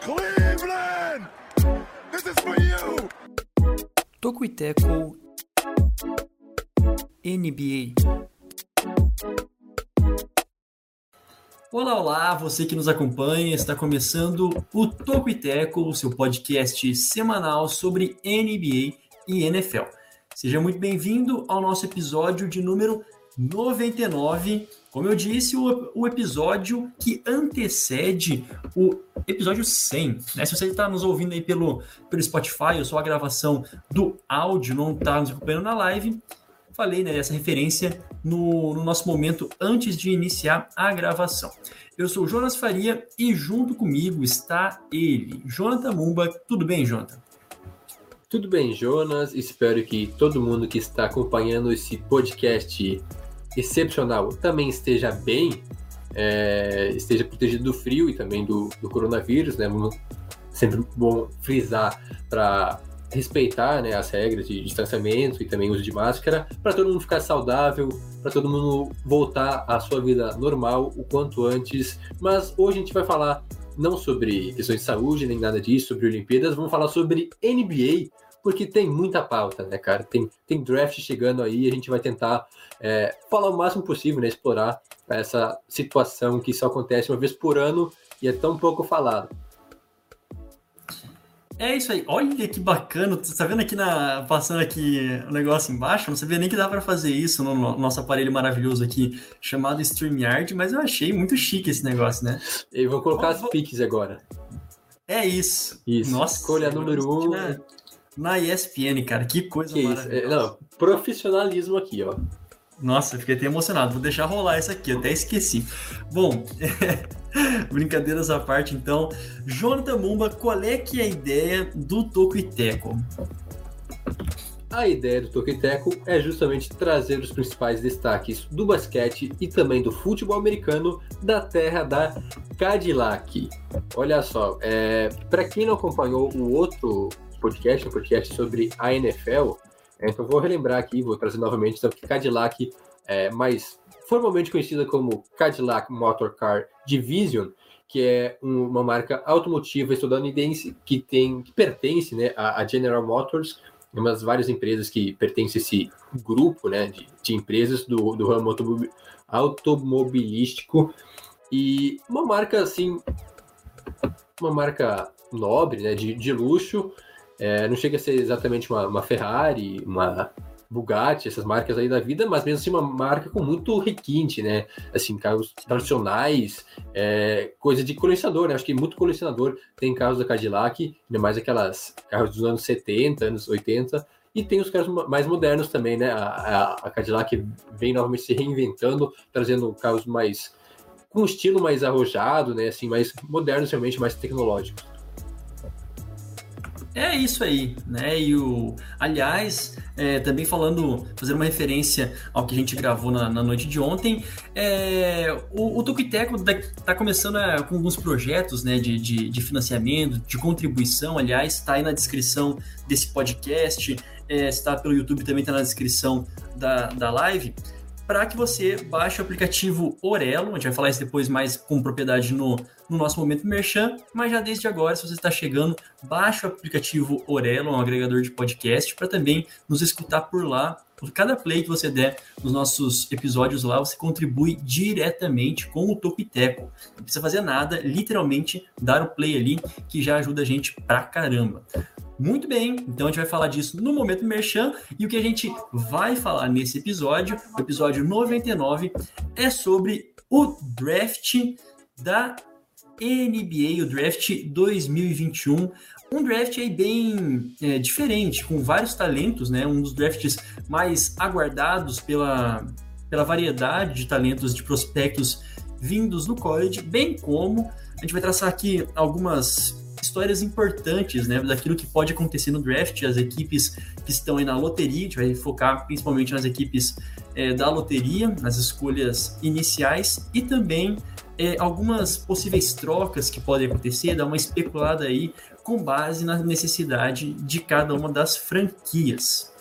Cleveland! This is for you! Toco e NBA. Olá, olá, você que nos acompanha, está começando o Toco e Teco, o seu podcast semanal sobre NBA e NFL. Seja muito bem-vindo ao nosso episódio de número 99. Como eu disse, o, o episódio que antecede o episódio 100. Né? Se você está nos ouvindo aí pelo, pelo Spotify, ou só a gravação do áudio, não está nos acompanhando na live, falei né, referência no, no nosso momento antes de iniciar a gravação. Eu sou o Jonas Faria e junto comigo está ele, Jonathan Mumba. Tudo bem, Jonathan? Tudo bem, Jonas. Espero que todo mundo que está acompanhando esse podcast excepcional também esteja bem, é, esteja protegido do frio e também do, do coronavírus, né? Sempre bom frisar para respeitar né, as regras de distanciamento e também uso de máscara, para todo mundo ficar saudável, para todo mundo voltar à sua vida normal o quanto antes. Mas hoje a gente vai falar não sobre questões de saúde nem nada disso, sobre Olimpíadas, vamos falar sobre NBA, porque tem muita pauta, né, cara? Tem, tem draft chegando aí, a gente vai tentar é, falar o máximo possível, né? Explorar essa situação que só acontece uma vez por ano e é tão pouco falado. É isso aí. Olha que bacana. Você tá vendo aqui na passando aqui o negócio embaixo? não sabia nem que dá para fazer isso no, no, nosso aparelho maravilhoso aqui chamado StreamYard, mas eu achei muito chique esse negócio, né? Eu vou colocar as piques agora. É isso. Isso. Nossa, escolha número um. Na, na ESPN, cara, que coisa que maravilhosa. Isso? É, não, profissionalismo aqui, ó. Nossa, fiquei até emocionado. Vou deixar rolar isso aqui, até esqueci. Bom, brincadeiras à parte, então. Jonathan Mumba, qual é que é a ideia do Toco e Teco? A ideia do Toco e Teco é justamente trazer os principais destaques do basquete e também do futebol americano da terra da Cadillac. Olha só, é, para quem não acompanhou o outro podcast, o podcast sobre a NFL, então vou relembrar aqui, vou trazer novamente, então, que Cadillac é mais formalmente conhecida como Cadillac Motor Car Division, que é uma marca automotiva estadunidense que tem que pertence né, à General Motors, uma das várias empresas que pertence a esse grupo né, de, de empresas do, do ramo automobilístico. E uma marca assim uma marca nobre né, de, de luxo é, não chega a ser exatamente uma, uma, Ferrari, uma Bugatti, essas marcas aí da vida, mas mesmo assim uma marca com muito requinte, né? Assim, carros tradicionais, é, coisa de colecionador, né? Acho que muito colecionador tem carros da Cadillac, ainda mais aquelas carros dos anos 70, anos 80, e tem os carros mais modernos também, né? A, a, a Cadillac vem novamente se reinventando, trazendo carros mais com um estilo mais arrojado, né? Assim, mais modernos, realmente mais tecnológicos. É isso aí, né? E o, aliás, é, também falando, fazendo uma referência ao que a gente gravou na, na noite de ontem, é, o, o Tuquiteco está começando a, com alguns projetos, né, de, de, de, financiamento, de contribuição. Aliás, está aí na descrição desse podcast. É, está pelo YouTube também está na descrição da, da live para que você baixe o aplicativo Orelo, a gente vai falar isso depois mais com propriedade no, no nosso momento merchan, mas já desde agora, se você está chegando, baixe o aplicativo Orelo, um agregador de podcast, para também nos escutar por lá. Por cada play que você der nos nossos episódios lá, você contribui diretamente com o Topiteco. Não precisa fazer nada, literalmente dar o play ali, que já ajuda a gente pra caramba. Muito bem, então a gente vai falar disso no momento merchan e o que a gente vai falar nesse episódio, o episódio 99, é sobre o draft da NBA, o draft 2021. Um draft aí bem é, diferente, com vários talentos, né? Um dos drafts mais aguardados pela, pela variedade de talentos, de prospectos vindos do college, bem como a gente vai traçar aqui algumas histórias importantes, né, daquilo que pode acontecer no draft, as equipes que estão aí na loteria, a gente vai focar principalmente nas equipes é, da loteria, nas escolhas iniciais e também é, algumas possíveis trocas que podem acontecer, dar uma especulada aí com base na necessidade de cada uma das franquias.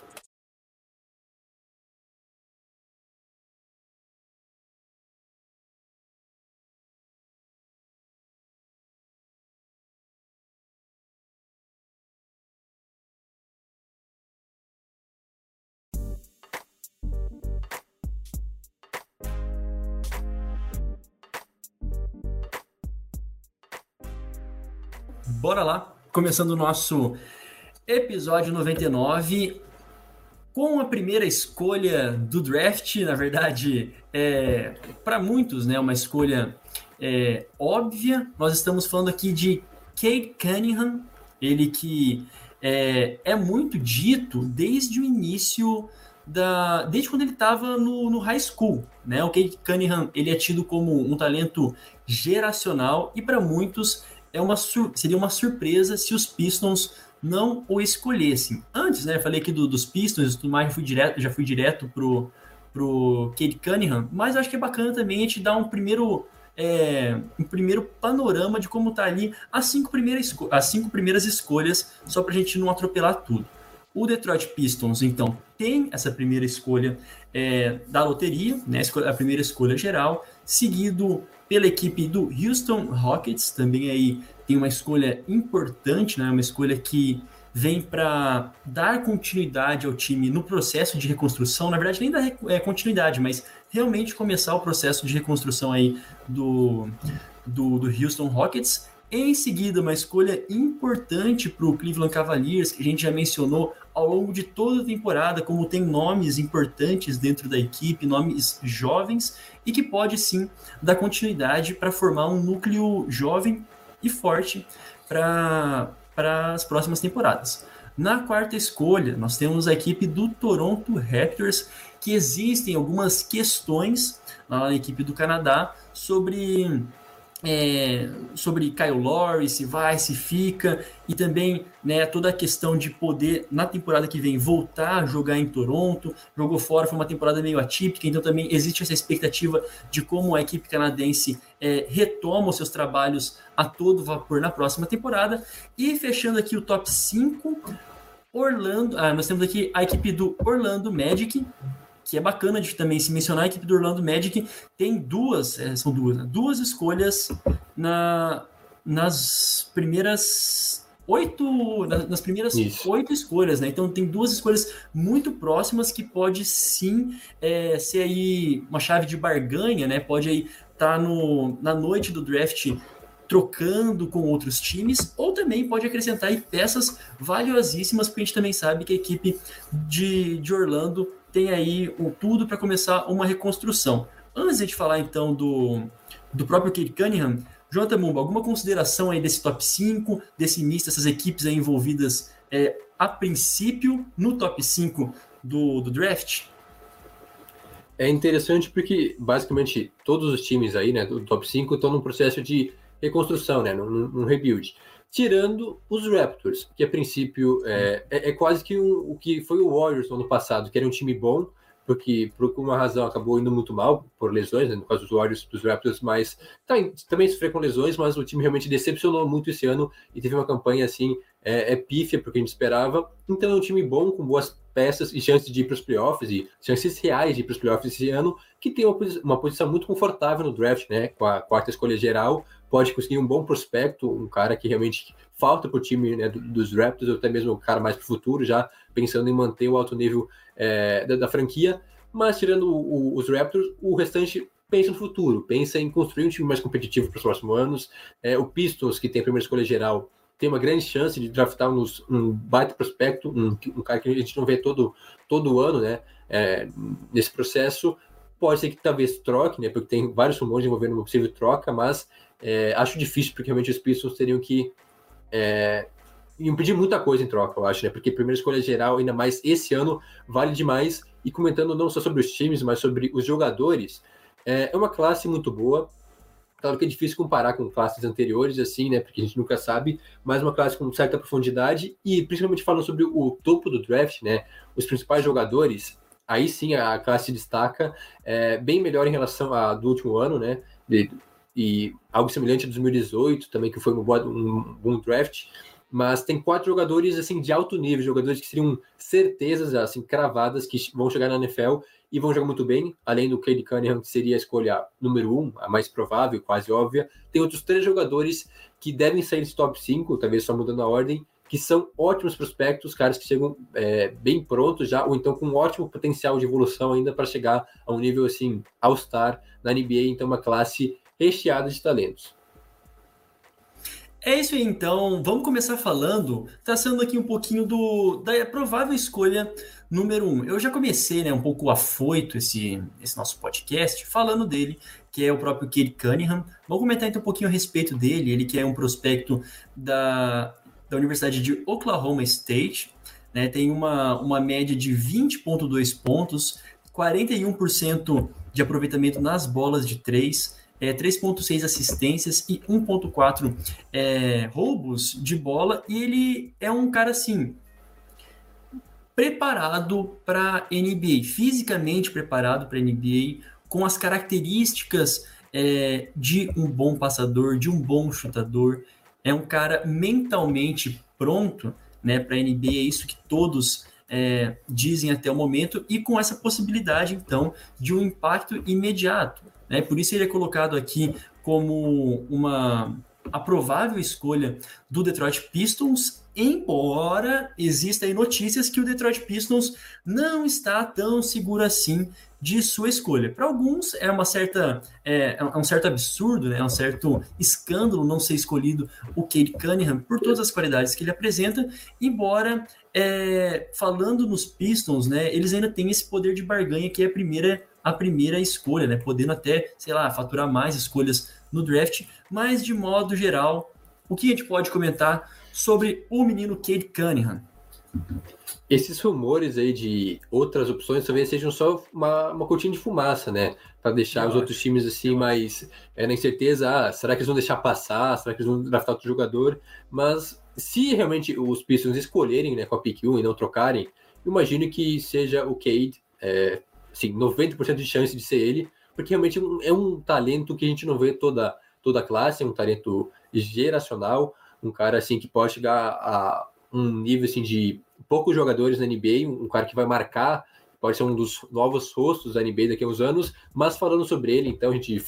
Bora lá. Começando o nosso episódio 99 com a primeira escolha do draft, na verdade, é, para muitos, né, uma escolha é, óbvia. Nós estamos falando aqui de Cade Cunningham, ele que é, é muito dito desde o início da, desde quando ele estava no, no, high school, né? O Cade Cunningham ele é tido como um talento geracional e para muitos é uma seria uma surpresa se os Pistons não o escolhessem. Antes, né, falei aqui do, dos Pistons e tudo mais, fui direto, já fui direto pro, pro Cade Cunningham, mas acho que é bacana também a gente dar um primeiro é, um primeiro panorama de como tá ali as cinco primeiras, as cinco primeiras escolhas, só para a gente não atropelar tudo. O Detroit Pistons, então, tem essa primeira escolha é, da loteria, né, a primeira escolha geral, seguido pela equipe do Houston Rockets, também aí tem uma escolha importante, né? Uma escolha que vem para dar continuidade ao time no processo de reconstrução. Na verdade, nem dar é, continuidade, mas realmente começar o processo de reconstrução aí do, do, do Houston Rockets. Em seguida, uma escolha importante para o Cleveland Cavaliers, que a gente já mencionou ao longo de toda a temporada, como tem nomes importantes dentro da equipe, nomes jovens, e que pode sim dar continuidade para formar um núcleo jovem e forte para as próximas temporadas. Na quarta escolha, nós temos a equipe do Toronto Raptors, que existem algumas questões na equipe do Canadá sobre é, sobre Kyle Lowry, se vai, se fica, e também né, toda a questão de poder, na temporada que vem, voltar a jogar em Toronto. Jogou fora, foi uma temporada meio atípica, então também existe essa expectativa de como a equipe canadense é, retoma os seus trabalhos a todo vapor na próxima temporada. E fechando aqui o top 5, Orlando. Ah, nós temos aqui a equipe do Orlando Magic, que é bacana de também se mencionar, a equipe do Orlando Magic tem duas, é, são duas, né? duas escolhas na, nas primeiras oito, nas primeiras Isso. oito escolhas, né? Então tem duas escolhas muito próximas que pode sim é, ser aí uma chave de barganha, né? Pode aí estar tá no, na noite do draft trocando com outros times, ou também pode acrescentar aí peças valiosíssimas, porque a gente também sabe que a equipe de, de Orlando tem aí um, tudo para começar uma reconstrução. Antes de falar então do, do próprio Kate Cunningham, Jonathan Mumba, alguma consideração aí desse top 5, desse misto, dessas equipes aí envolvidas é, a princípio no top 5 do, do draft? É interessante porque basicamente todos os times aí, né, do top 5 estão num processo de reconstrução, né, num, num rebuild tirando os Raptors, que a princípio é, é, é quase que um, o que foi o Warriors no ano passado, que era um time bom, porque por uma razão acabou indo muito mal por lesões, né, no caso dos Warriors, dos Raptors, mas tá, também sofreu com lesões, mas o time realmente decepcionou muito esse ano e teve uma campanha assim é, é pífia porque a gente esperava. Então é um time bom com boas peças e chances de ir para os playoffs e chances reais de ir para os playoffs esse ano, que tem uma, uma posição muito confortável no draft, né, com a quarta escolha geral pode conseguir um bom prospecto, um cara que realmente falta para o time né, dos Raptors, ou até mesmo um cara mais para o futuro, já pensando em manter o alto nível é, da, da, franquia. Mas tirando o, os Raptors, o restante pensa no futuro, pensa em construir um time mais competitivo para os próximos anos. É, o Pistons, que tem a primeira escolha geral, tem uma grande chance de draftar um, um baita prospecto, um, um, cara que a gente não vê todo, todo ano, né? É, nesse processo. Pode ser que talvez troque, né? Porque tem vários rumores envolvendo uma possível troca, mas é, acho difícil, porque realmente os Pistons teriam que é, impedir muita coisa em troca, eu acho, né? Porque primeira escolha geral, ainda mais esse ano, vale demais. E comentando não só sobre os times, mas sobre os jogadores, é, é uma classe muito boa. Claro que é difícil comparar com classes anteriores, assim, né? Porque a gente nunca sabe, mas uma classe com certa profundidade e principalmente falando sobre o topo do draft, né? Os principais jogadores, aí sim a classe destaca, é, bem melhor em relação a do último ano, né? De, e algo semelhante a 2018 também, que foi um, um draft, mas tem quatro jogadores assim de alto nível, jogadores que seriam certezas assim cravadas que vão chegar na NFL e vão jogar muito bem, além do Cade Cunningham, que seria a escolha número um, a mais provável, quase óbvia. Tem outros três jogadores que devem sair desse top 5, talvez só mudando a ordem, que são ótimos prospectos, caras que chegam é, bem prontos já, ou então com um ótimo potencial de evolução ainda para chegar a um nível assim, all-star na NBA, então uma classe recheada de talentos. É isso aí, então. Vamos começar falando, traçando aqui um pouquinho do, da provável escolha número um. Eu já comecei, né, um pouco afoito esse, esse nosso podcast, falando dele, que é o próprio Cade Cunningham. Vamos comentar então um pouquinho a respeito dele, ele que é um prospecto da, da Universidade de Oklahoma State, né, tem uma, uma média de 20,2 pontos, 41% de aproveitamento nas bolas de três, é, 3,6 assistências e 1,4 é, roubos de bola. E ele é um cara assim preparado para NBA, fisicamente preparado para NBA, com as características é, de um bom passador, de um bom chutador. É um cara mentalmente pronto né, para NBA, é isso que todos é, dizem até o momento, e com essa possibilidade, então, de um impacto imediato. Né? Por isso ele é colocado aqui como uma a provável escolha do Detroit Pistons, embora existam notícias que o Detroit Pistons não está tão seguro assim de sua escolha. Para alguns é uma certa é, é, um certo absurdo, né? é um certo escândalo não ser escolhido o Cade Cunningham por todas as qualidades que ele apresenta, embora é, falando nos Pistons, né, eles ainda têm esse poder de barganha que é a primeira a primeira escolha, né? Podendo até, sei lá, faturar mais escolhas no draft, mas de modo geral, o que a gente pode comentar sobre o menino Cade Cunningham? Esses rumores aí de outras opções talvez sejam só uma, uma cortina de fumaça, né? Para deixar os outros times assim mais é, na incerteza, ah, será que eles vão deixar passar? Será que eles vão draftar outro jogador? Mas se realmente os Pistons escolherem né, com a pick 1 e não trocarem, imagino que seja o Cade é, assim, 90% de chance de ser ele, porque realmente é um talento que a gente não vê toda toda a classe, é um talento geracional, um cara assim que pode chegar a um nível assim de poucos jogadores na NBA, um cara que vai marcar, pode ser um dos novos rostos da NBA daqui a uns anos, mas falando sobre ele, então a gente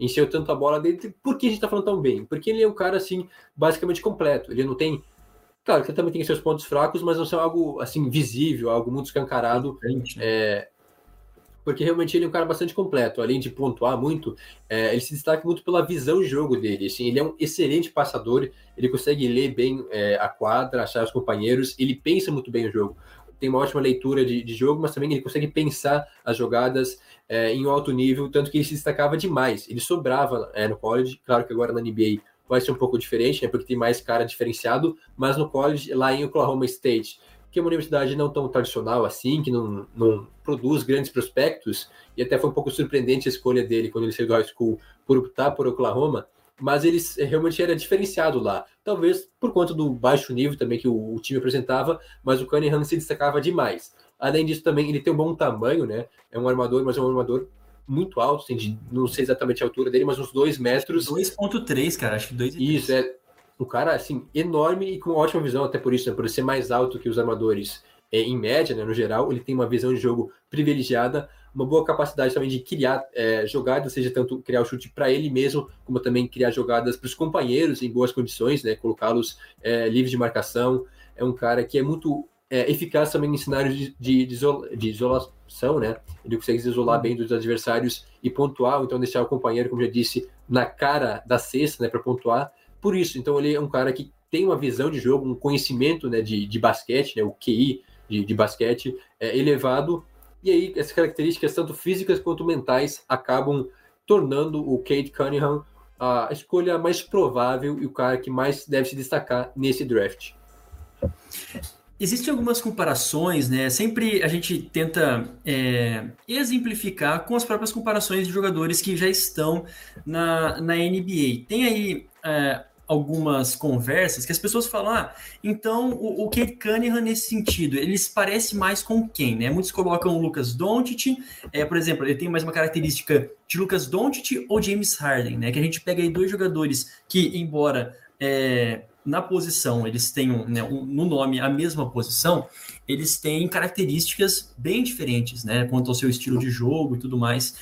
encheu tanto a bola dele, por que a gente tá falando tão bem? Porque ele é um cara assim, basicamente completo, ele não tem Claro que ele também tem seus pontos fracos, mas não são algo assim visível, algo muito escancarado. É, porque realmente ele é um cara bastante completo. Além de pontuar muito, é, ele se destaca muito pela visão de jogo dele. Assim, ele é um excelente passador, ele consegue ler bem é, a quadra, achar os companheiros, ele pensa muito bem o jogo. Tem uma ótima leitura de, de jogo, mas também ele consegue pensar as jogadas é, em um alto nível, tanto que ele se destacava demais. Ele sobrava é, no college, claro que agora na NBA vai ser um pouco diferente, né, porque tem mais cara diferenciado, mas no college, lá em Oklahoma State, que é uma universidade não tão tradicional assim, que não, não produz grandes prospectos, e até foi um pouco surpreendente a escolha dele quando ele saiu do high school por optar por Oklahoma, mas ele realmente era diferenciado lá. Talvez por conta do baixo nível também que o, o time apresentava, mas o Cunningham se destacava demais. Além disso, também ele tem um bom tamanho, né? É um armador, mas é um armador muito alto, assim, de, não sei exatamente a altura dele, mas uns 2 metros. 2,3, cara, acho que 2 Isso, é um cara assim enorme e com ótima visão, até por isso, né, por ser mais alto que os armadores é, em média, né, no geral, ele tem uma visão de jogo privilegiada, uma boa capacidade também de criar é, jogadas, seja tanto criar o chute para ele mesmo, como também criar jogadas para os companheiros em boas condições, né, colocá-los é, livres de marcação. É um cara que é muito é, eficaz também em cenários de, de, de, isola, de, isolação, né? Ele consegue se isolar bem dos adversários e pontuar, então deixar o companheiro, como já disse, na cara da cesta, né, para pontuar por isso. Então ele é um cara que tem uma visão de jogo, um conhecimento né, de, de basquete, né, o QI de, de basquete é elevado. E aí essas características, tanto físicas quanto mentais, acabam tornando o Kate Cunningham a escolha mais provável e o cara que mais deve se destacar nesse draft. Existem algumas comparações, né? Sempre a gente tenta é, exemplificar com as próprias comparações de jogadores que já estão na, na NBA. Tem aí é, algumas conversas que as pessoas falam, ah, então o, o Kate Cunningham nesse sentido, ele se parece mais com quem, né? Muitos colocam o Lucas Doncic, é, por exemplo, ele tem mais uma característica de Lucas Doncic ou James Harden, né? Que a gente pega aí dois jogadores que, embora é, na posição eles tenham né, um, no nome a mesma posição, eles têm características bem diferentes, né? Quanto ao seu estilo de jogo e tudo mais.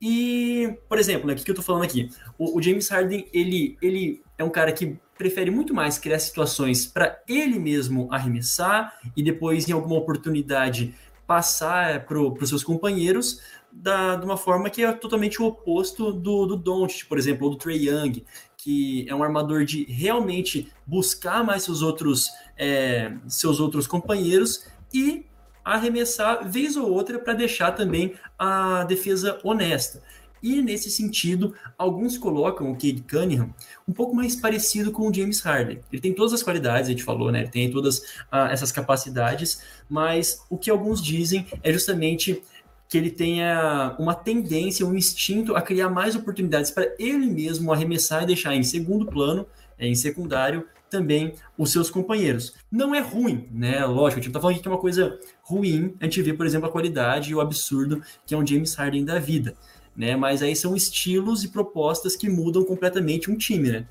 E, por exemplo, né, o que eu tô falando aqui? O, o, James Harden, ele, ele é um cara que prefere muito mais criar situações para ele mesmo arremessar e depois, em alguma oportunidade, passar para os seus companheiros da, de uma forma que é totalmente o oposto do, do Doncic, por exemplo, ou do Trey Young, que é um armador de realmente buscar mais seus outros, é, seus outros companheiros e arremessar vez ou outra para deixar também a defesa honesta. E nesse sentido, alguns colocam o Cade Cunningham um pouco mais parecido com o James Harden. Ele tem todas as qualidades, a gente falou, né? Ele tem todas ah, essas capacidades, mas o que alguns dizem é justamente que ele tenha uma tendência, um instinto a criar mais oportunidades para ele mesmo arremessar e deixar em segundo plano, em secundário, também os seus companheiros. Não é ruim, né? Lógico, a gente não tá falando que é uma coisa ruim a gente vê, por exemplo, a qualidade e o absurdo que é um James Harden da vida, né? Mas aí são estilos e propostas que mudam completamente um time, né?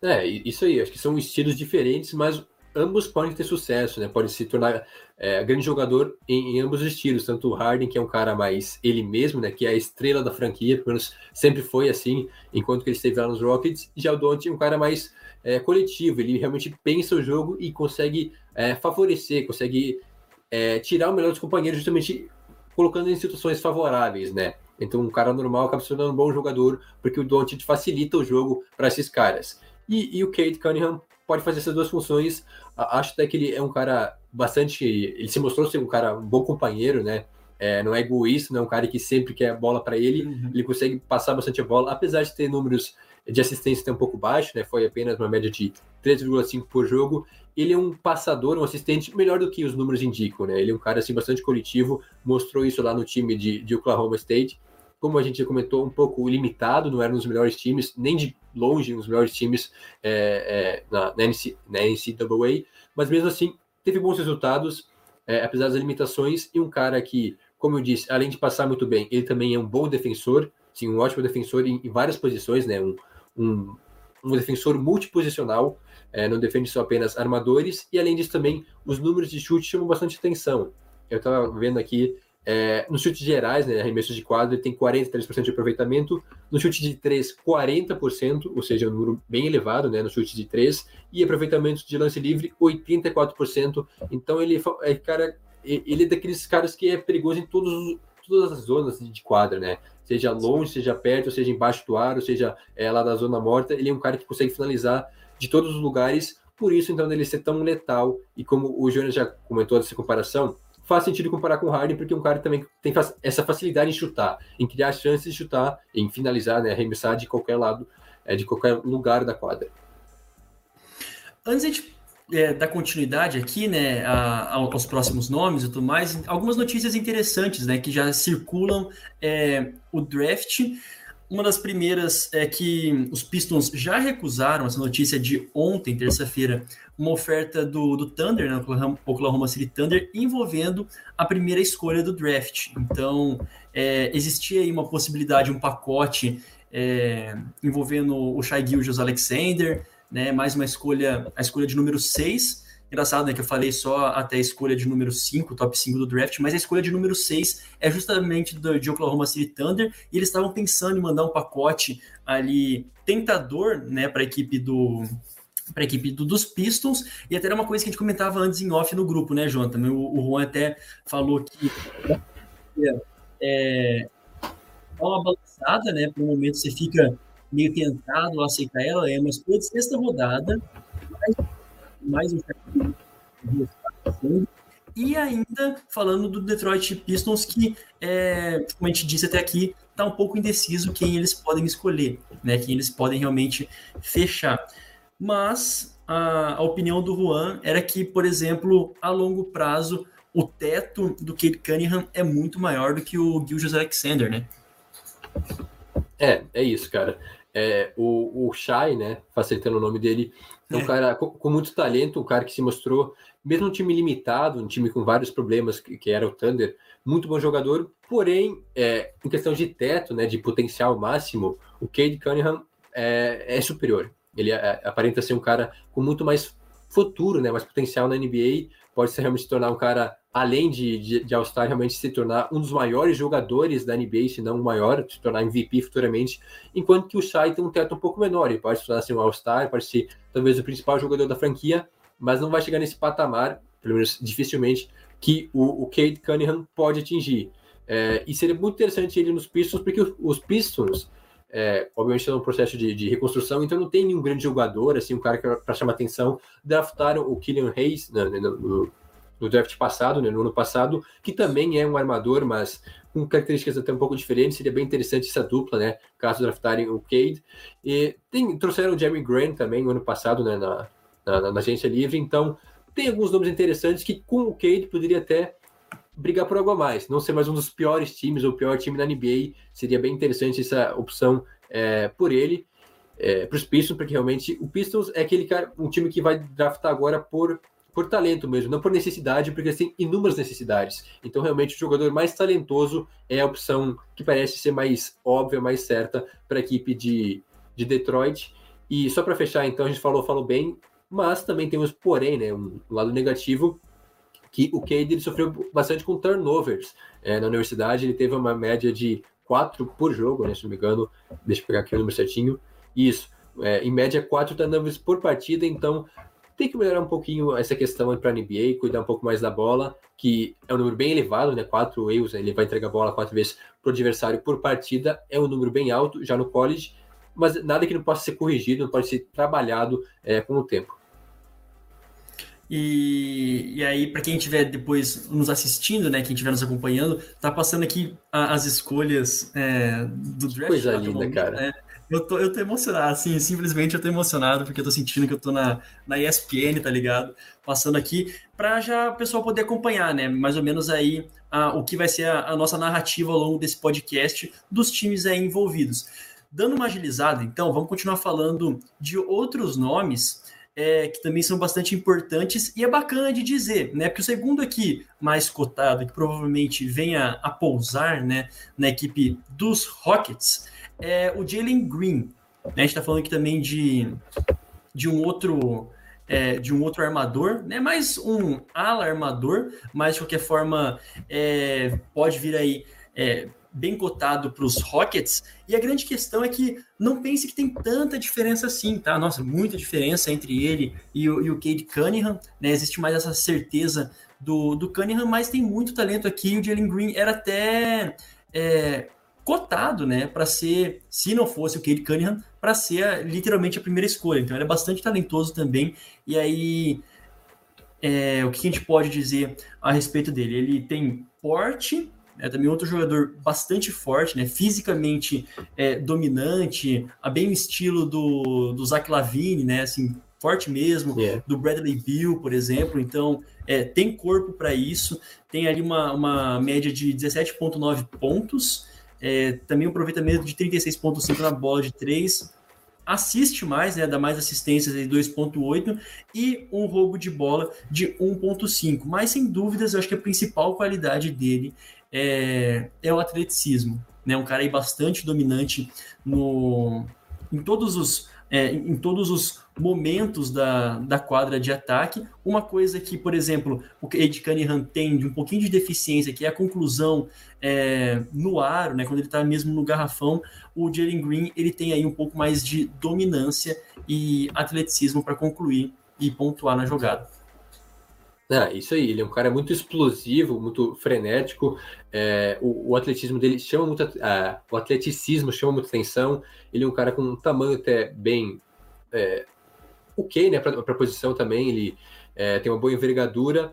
É, isso aí, acho que são estilos diferentes, mas ambos podem ter sucesso, né? Pode se tornar é, grande jogador em, em, ambos os estilos, tanto o Harden, que é um cara mais ele mesmo, né? Que é a estrela da franquia, pelo menos sempre foi assim, enquanto que ele esteve lá nos Rockets, e já o Don't é um cara mais é, coletivo, ele realmente pensa o jogo e consegue é, favorecer, consegue é, tirar o melhor dos companheiros, justamente colocando em situações favoráveis, né? Então, um cara normal acaba se tornando um bom jogador, porque o Doncic facilita o jogo para esses caras. E, e, o Kate Cunningham pode fazer essas duas funções. Acho até que ele é um cara bastante. Ele se mostrou ser um cara, um bom companheiro, né? É, não é egoísta, não é um cara que sempre quer a bola para ele. Uhum. Ele consegue passar bastante a bola, apesar de ter números de assistência até um pouco baixo, né? Foi apenas uma média de 3,5 por jogo. Ele é um passador, um assistente melhor do que os números indicam, né? Ele é um cara assim bastante coletivo, mostrou isso lá no time de, de Oklahoma State. Como a gente comentou, um pouco limitado, não era um dos melhores times, nem de longe um dos melhores times é, é, na, na, NC, na NCAA, mas mesmo assim teve bons resultados, é, apesar das limitações, e um cara que, como eu disse, além de passar muito bem, ele também é um bom defensor, sim, um ótimo defensor em, em várias posições, né? Um, um, um defensor multiposicional, é, não defende só apenas armadores, e além disso também os números de chute chamam bastante atenção. Eu estava vendo aqui, é, nos chutes gerais, né, arremessos de quadro, ele tem 43% de aproveitamento, no chute de 3, 40%, ou seja, um número bem elevado né, no chute de 3, e aproveitamento de lance livre, 84%. Então ele é, cara, ele é daqueles caras que é perigoso em todos, todas as zonas de quadra, né? seja longe, seja perto, seja embaixo do ar, ou seja é, lá da zona morta, ele é um cara que consegue finalizar de todos os lugares, por isso então ele ser tão letal, e como o Jonas já comentou dessa comparação, faz sentido comparar com o Harden, porque um cara também tem essa facilidade em chutar, em criar chances de chutar, em finalizar, né, arremessar de qualquer lado, é, de qualquer lugar da quadra. Antes de é, dar continuidade aqui, né, a, aos próximos nomes e tudo mais, algumas notícias interessantes, né, que já circulam é, o draft. Uma das primeiras é que os Pistons já recusaram essa notícia de ontem, terça-feira, uma oferta do, do Thunder, né, Oklahoma City Thunder, envolvendo a primeira escolha do draft. Então, é, existia aí uma possibilidade, um pacote é, envolvendo o Shai Gilgeous Alexander, né? Mais uma escolha, a escolha de número 6. Engraçado, né? Que eu falei só até a escolha de número 5, top 5 do draft, mas a escolha de número 6 é justamente do, de Oklahoma City Thunder, e eles estavam pensando em mandar um pacote ali tentador, né, para a equipe do para a equipe do, dos Pistons, e até era uma coisa que a gente comentava antes em off no grupo, né, Jonathan? O, o Juan até falou que é, é uma balançada, né? Por um momento você fica meio tentado a aceitar ela, é uma escolha de sexta rodada, mais, mais um e ainda falando do Detroit Pistons, que, é, como a gente disse até aqui, está um pouco indeciso quem eles podem escolher, né? Quem eles podem realmente fechar. Mas a, a opinião do Juan era que, por exemplo, a longo prazo, o teto do Kate Cunningham é muito maior do que o Gilgis Alexander, né? É, é isso, cara. É, o, o Shai, né, facilitando o nome dele, é um é. cara com, com, muito talento, um cara que se mostrou, mesmo um time limitado, um time com vários problemas, que, que era o Thunder, muito bom jogador, porém, é, em questão de teto, né, de potencial máximo, o Cade Cunningham é, é superior. Ele é, aparenta ser um cara com muito mais futuro, né, mais potencial na NBA, pode realmente se tornar um cara, além de, de, de All-Star, realmente se tornar um dos maiores jogadores da NBA, se não o maior, se tornar MVP futuramente, enquanto que o Shai tem um teto um pouco menor, ele pode se tornar assim, um All-Star, pode ser talvez o principal jogador da franquia, mas não vai chegar nesse patamar, pelo menos dificilmente, que o, o Kate Cunningham pode atingir. É, e seria muito interessante ele nos Pistons, porque os Pistons, é, obviamente, estão no processo de, de, reconstrução, então não tem nenhum grande jogador, assim, um cara que para chamar atenção. Draftaram o Killian Hayes né, no, no, no, draft passado, né, no ano passado, que também é um armador, mas com características até um pouco diferentes. Seria bem interessante essa dupla, né, caso draftarem o Cade. E tem, trouxeram o Jeremy Grant também no ano passado, né, na, na, na agência livre, então tem alguns nomes interessantes que com o Cade poderia até brigar por algo a mais, não ser mais um dos piores times ou pior time da NBA. Seria bem interessante essa opção é, por ele, é, para os Pistons, porque realmente o Pistons é aquele cara, um time que vai draftar agora por, por talento mesmo, não por necessidade, porque tem inúmeras necessidades. Então, realmente, o jogador mais talentoso é a opção que parece ser mais óbvia, mais certa para a equipe de, de Detroit. E só para fechar, então, a gente falou, falou bem, mas também temos, porém, né, um lado negativo, que o Cade ele sofreu bastante com turnovers. É, na universidade, ele teve uma média de quatro por jogo, né, se não me engano, deixa eu pegar aqui o número certinho, isso, é, em média quatro turnovers por partida, então tem que melhorar um pouquinho essa questão para a NBA, cuidar um pouco mais da bola, que é um número bem elevado, né? Quatro erros, ele vai entregar a bola quatro vezes para o adversário por partida, é um número bem alto já no college, mas nada que não possa ser corrigido, não pode ser trabalhado é, com o tempo. E, e aí, para quem estiver depois nos assistindo, né, quem estiver nos acompanhando, tá passando aqui a, as escolhas é, do draft. Coisa linda, momento, cara. Né? Eu tô, eu tô emocionado, assim, simplesmente eu tô emocionado, porque eu tô sentindo que eu tô na, na ESPN, tá ligado? Passando aqui, para já o pessoal poder acompanhar, né, mais ou menos aí a, o que vai ser a, a nossa narrativa ao longo desse podcast dos times aí envolvidos. Dando uma agilizada, então, vamos continuar falando de outros nomes é, que também são bastante importantes e é bacana de dizer, né? Porque o segundo aqui mais cotado, que provavelmente venha a pousar, né, na equipe dos Rockets, é o Jalen Green. Né? A gente está falando aqui também de, de um outro é, de um outro armador, né? Mais um ala armador, mas de qualquer forma é, pode vir aí é, bem cotado para os Rockets. E a grande questão é que não pense que tem tanta diferença assim, tá? Nossa, muita diferença entre ele e o, e o Cade Cunningham, né? Existe mais essa certeza do, do Cunningham, mas tem muito talento aqui. O Jalen Green era até é, cotado, né? Para ser, se não fosse o Cade Cunningham, para ser literalmente a primeira escolha. Então, ele é bastante talentoso também. E aí. É, o que a gente pode dizer a respeito dele? Ele tem porte, é também outro jogador bastante forte, né? Fisicamente é, dominante, a bem o estilo do, do Zach Lavine, né? Assim, forte mesmo, yeah. do Bradley Bill, por exemplo. Então, é, tem corpo para isso. Tem ali uma, uma média de 17,9 pontos. É, também um aproveitamento de 36,5 na bola de 3. Assiste mais, né? Dá mais assistências de 2,8 e um roubo de bola de 1,5. Mas sem dúvidas, eu acho que a principal qualidade dele é, é o atleticismo. Né? Um cara aí bastante dominante no, em todos os é, em todos os momentos da, da quadra de ataque. Uma coisa que, por exemplo, o Ed Cunningham tem de um pouquinho de deficiência, que é a conclusão é, no aro, né, quando ele está mesmo no garrafão, o Jalen Green ele tem aí um pouco mais de dominância e atleticismo para concluir e pontuar na jogada. Ah, isso aí, ele é um cara muito explosivo, muito frenético. É, o, o, atletismo dele chama muito. Uh, o atleticismo chama muita atenção. Ele é um cara com um tamanho até bem. É, ok, né? Para a posição também. Ele é, tem uma boa envergadura.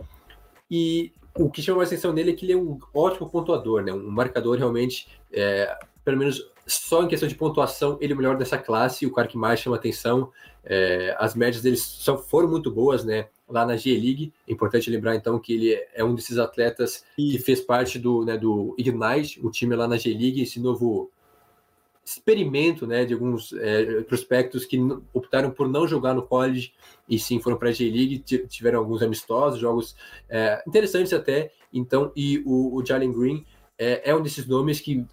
E o que chama mais atenção nele é que ele é um ótimo pontuador, né? Um marcador realmente. É, pelo menos só em questão de pontuação, ele é o melhor dessa classe, o cara que mais chama atenção. É, as médias dele só foram muito boas, né? Lá na G-League. É importante lembrar, então, que ele é um desses atletas que fez parte do, né, do Ignite, o time lá na G-League, esse novo experimento né, de alguns é, prospectos que optaram por não jogar no college e sim foram para a J-League, tiveram alguns amistosos, jogos é, interessantes até. Então, e o, o Jalen Green é, é, um desses nomes que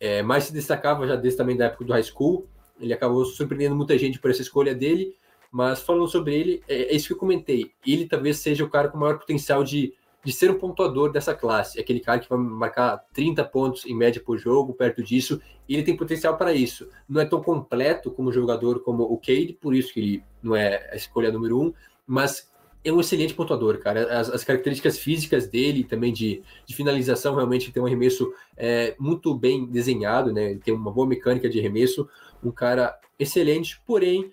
é, mais se destacava já desde também da época do high school. Ele acabou surpreendendo muita gente por essa escolha dele. Mas falando sobre ele, é, é isso que eu comentei. Ele talvez seja o cara com maior potencial de de ser um pontuador dessa classe, aquele cara que vai marcar 30 pontos em média por jogo, perto disso, ele tem potencial para isso. Não é tão completo como jogador como o Cade, por isso que ele não é a escolha número um, mas é um excelente pontuador, cara. As, as características físicas dele, também de, de finalização, realmente tem um arremesso é, muito bem desenhado, né? Ele tem uma boa mecânica de arremesso, um cara excelente, porém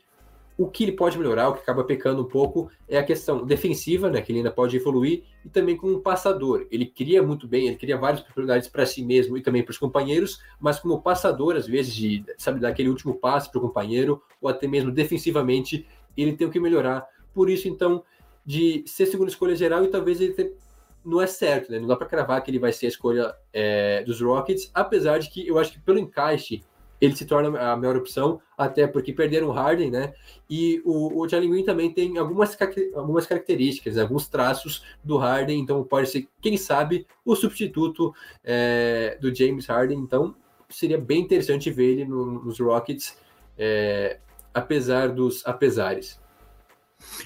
o que ele pode melhorar, o que acaba pecando um pouco, é a questão defensiva, né, que ele ainda pode evoluir, e também como passador. Ele cria muito bem, ele cria várias oportunidades para si mesmo e também para os companheiros, mas como passador, às vezes, de, sabe, dar aquele último passe para o companheiro, ou até mesmo defensivamente, ele tem o que melhorar. Por isso, então, de ser segunda escolha geral e talvez ele ter, não é certo, né? Não dá para cravar que ele vai ser a escolha é, dos Rockets, apesar de que eu acho que pelo encaixe ele se torna a melhor opção, até porque perderam o Harden, né? E o, o Jalen Green também tem algumas, algumas características, alguns traços do Harden, então pode ser, quem sabe, o substituto é, do James Harden. Então seria bem interessante ver ele no, nos Rockets, é, apesar dos apesares.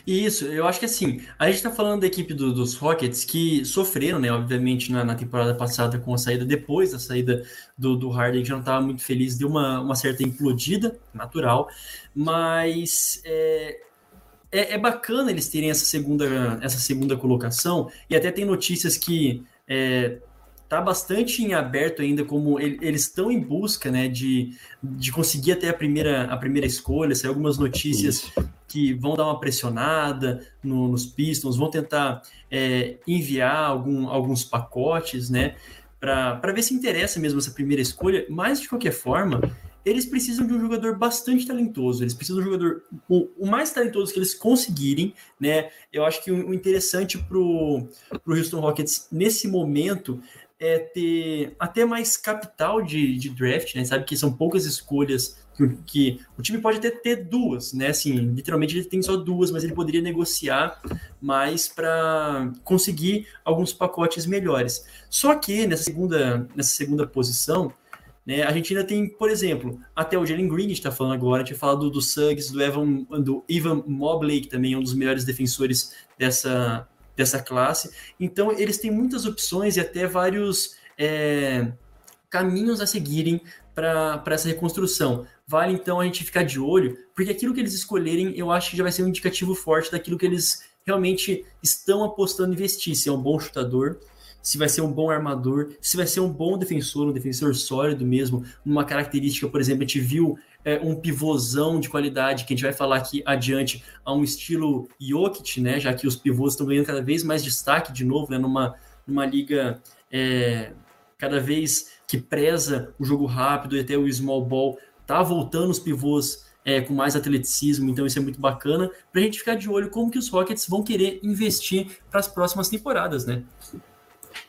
Isso, eu acho que assim, a gente está falando da equipe do, dos Rockets que sofreram, né, obviamente, na, na, temporada passada com a saída, depois da saída do, do Harden, já não estava muito feliz, deu uma, uma certa implodida, natural, mas é, é, é, bacana eles terem essa segunda, essa segunda colocação, e até tem notícias que é, tá bastante em aberto ainda, como ele, eles estão em busca né, de, de conseguir até a primeira, a primeira escolha. Saiu algumas notícias que vão dar uma pressionada no, nos Pistons, vão tentar é, enviar algum, alguns pacotes, né? Para ver se interessa mesmo essa primeira escolha, mas de qualquer forma, eles precisam de um jogador bastante talentoso. Eles precisam de um jogador o, o mais talentoso que eles conseguirem, né? Eu acho que o, o interessante para o Houston Rockets nesse momento é ter até mais capital de, de draft, né? Sabe que são poucas escolhas que, que, o time pode até ter duas, né? Assim, literalmente ele tem só duas, mas ele poderia negociar mais para conseguir alguns pacotes melhores. Só que nessa segunda, nessa segunda posição, né, a gente ainda tem, por exemplo, até o Jalen Green, está falando agora, a gente fala do, Suggs, do Evan, do Ivan Mobley, que também é um dos melhores defensores dessa, dessa classe. Então, eles têm muitas opções e até vários é, caminhos a seguirem para essa reconstrução. Vale então a gente ficar de olho, porque aquilo que eles escolherem, eu acho que já vai ser um indicativo forte daquilo que eles realmente estão apostando em investir. Se é um bom chutador, se vai ser um bom armador, se vai ser um bom defensor, um defensor sólido mesmo, uma característica, por exemplo, a gente viu é, um pivôzão de qualidade, que a gente vai falar aqui adiante, a um estilo Jokic, né, já que os pivôs estão ganhando cada vez mais destaque de novo, né, numa, numa liga é, cada vez que preza o jogo rápido e até o small ball, tá voltando os pivôs é, com mais atleticismo, então isso é muito bacana, para a gente ficar de olho como que os Rockets vão querer investir para as próximas temporadas, né?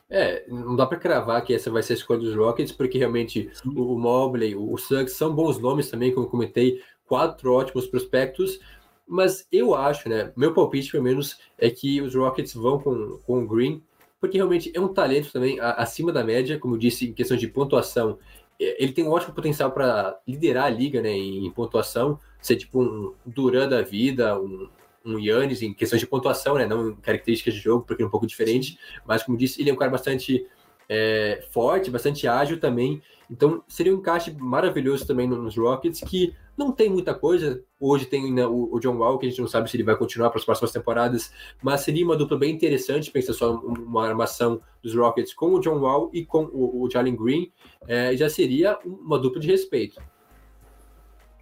É, não dá para cravar que essa vai ser a escolha dos Rockets, porque realmente o, o Mobley, o, Suggs são bons nomes também, como eu comentei, quatro ótimos prospectos, mas eu acho, né, meu palpite pelo menos é que os Rockets vão com, com o Green, porque realmente é um talento também acima da média, como eu disse, em questão de pontuação, é, ele tem um ótimo potencial para liderar a liga, né, em, em pontuação, ser tipo um Duran da vida, um, um Yannis em questões de pontuação, né? Não características de jogo, porque é um pouco diferente. Mas, como disse, ele é um cara bastante é, forte, bastante ágil também. Então, seria um encaixe maravilhoso também nos Rockets, que não tem muita coisa. Hoje tem né, o, John Wall, que a gente não sabe se ele vai continuar para as próximas temporadas, mas seria uma dupla bem interessante. Pensa só uma armação dos Rockets com o John Wall e com o, o Jalen Green, é, já seria uma dupla de respeito.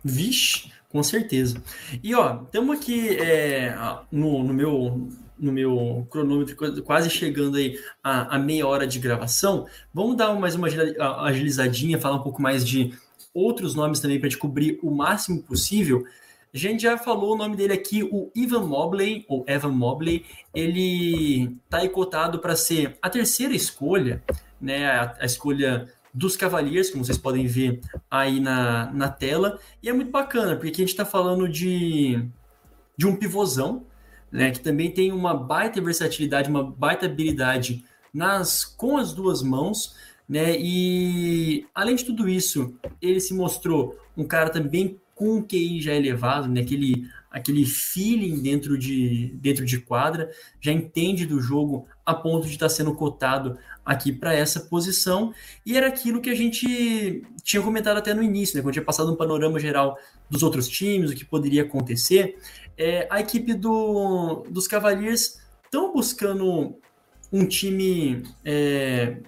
Vixe, com certeza. E ó, estamos aqui é, no, no, meu no meu cronômetro quase chegando aí a, a, meia hora de gravação. Vamos dar mais uma agilizadinha, falar um pouco mais de outros nomes também para te cobrir o máximo possível. A gente já falou o nome dele aqui, o Ivan Mobley, ou Evan Mobley. Ele está aí cotado para ser a terceira escolha, né? A, a escolha dos Cavaliers, como vocês podem ver aí na, na tela. E é muito bacana, porque aqui a gente está falando de, de um pivôzão, né, que também tem uma baita versatilidade, uma baita habilidade nas com as duas mãos, né? E além de tudo isso, ele se mostrou um cara também com um QI já elevado, né? Aquele, aquele feeling dentro de, dentro de quadra, já entende do jogo a ponto de estar tá sendo cotado aqui para essa posição. E era aquilo que a gente tinha comentado até no início, né? Quando tinha passado um panorama geral dos outros times, o que poderia acontecer. É, a equipe do, dos Cavaliers estão buscando um time é,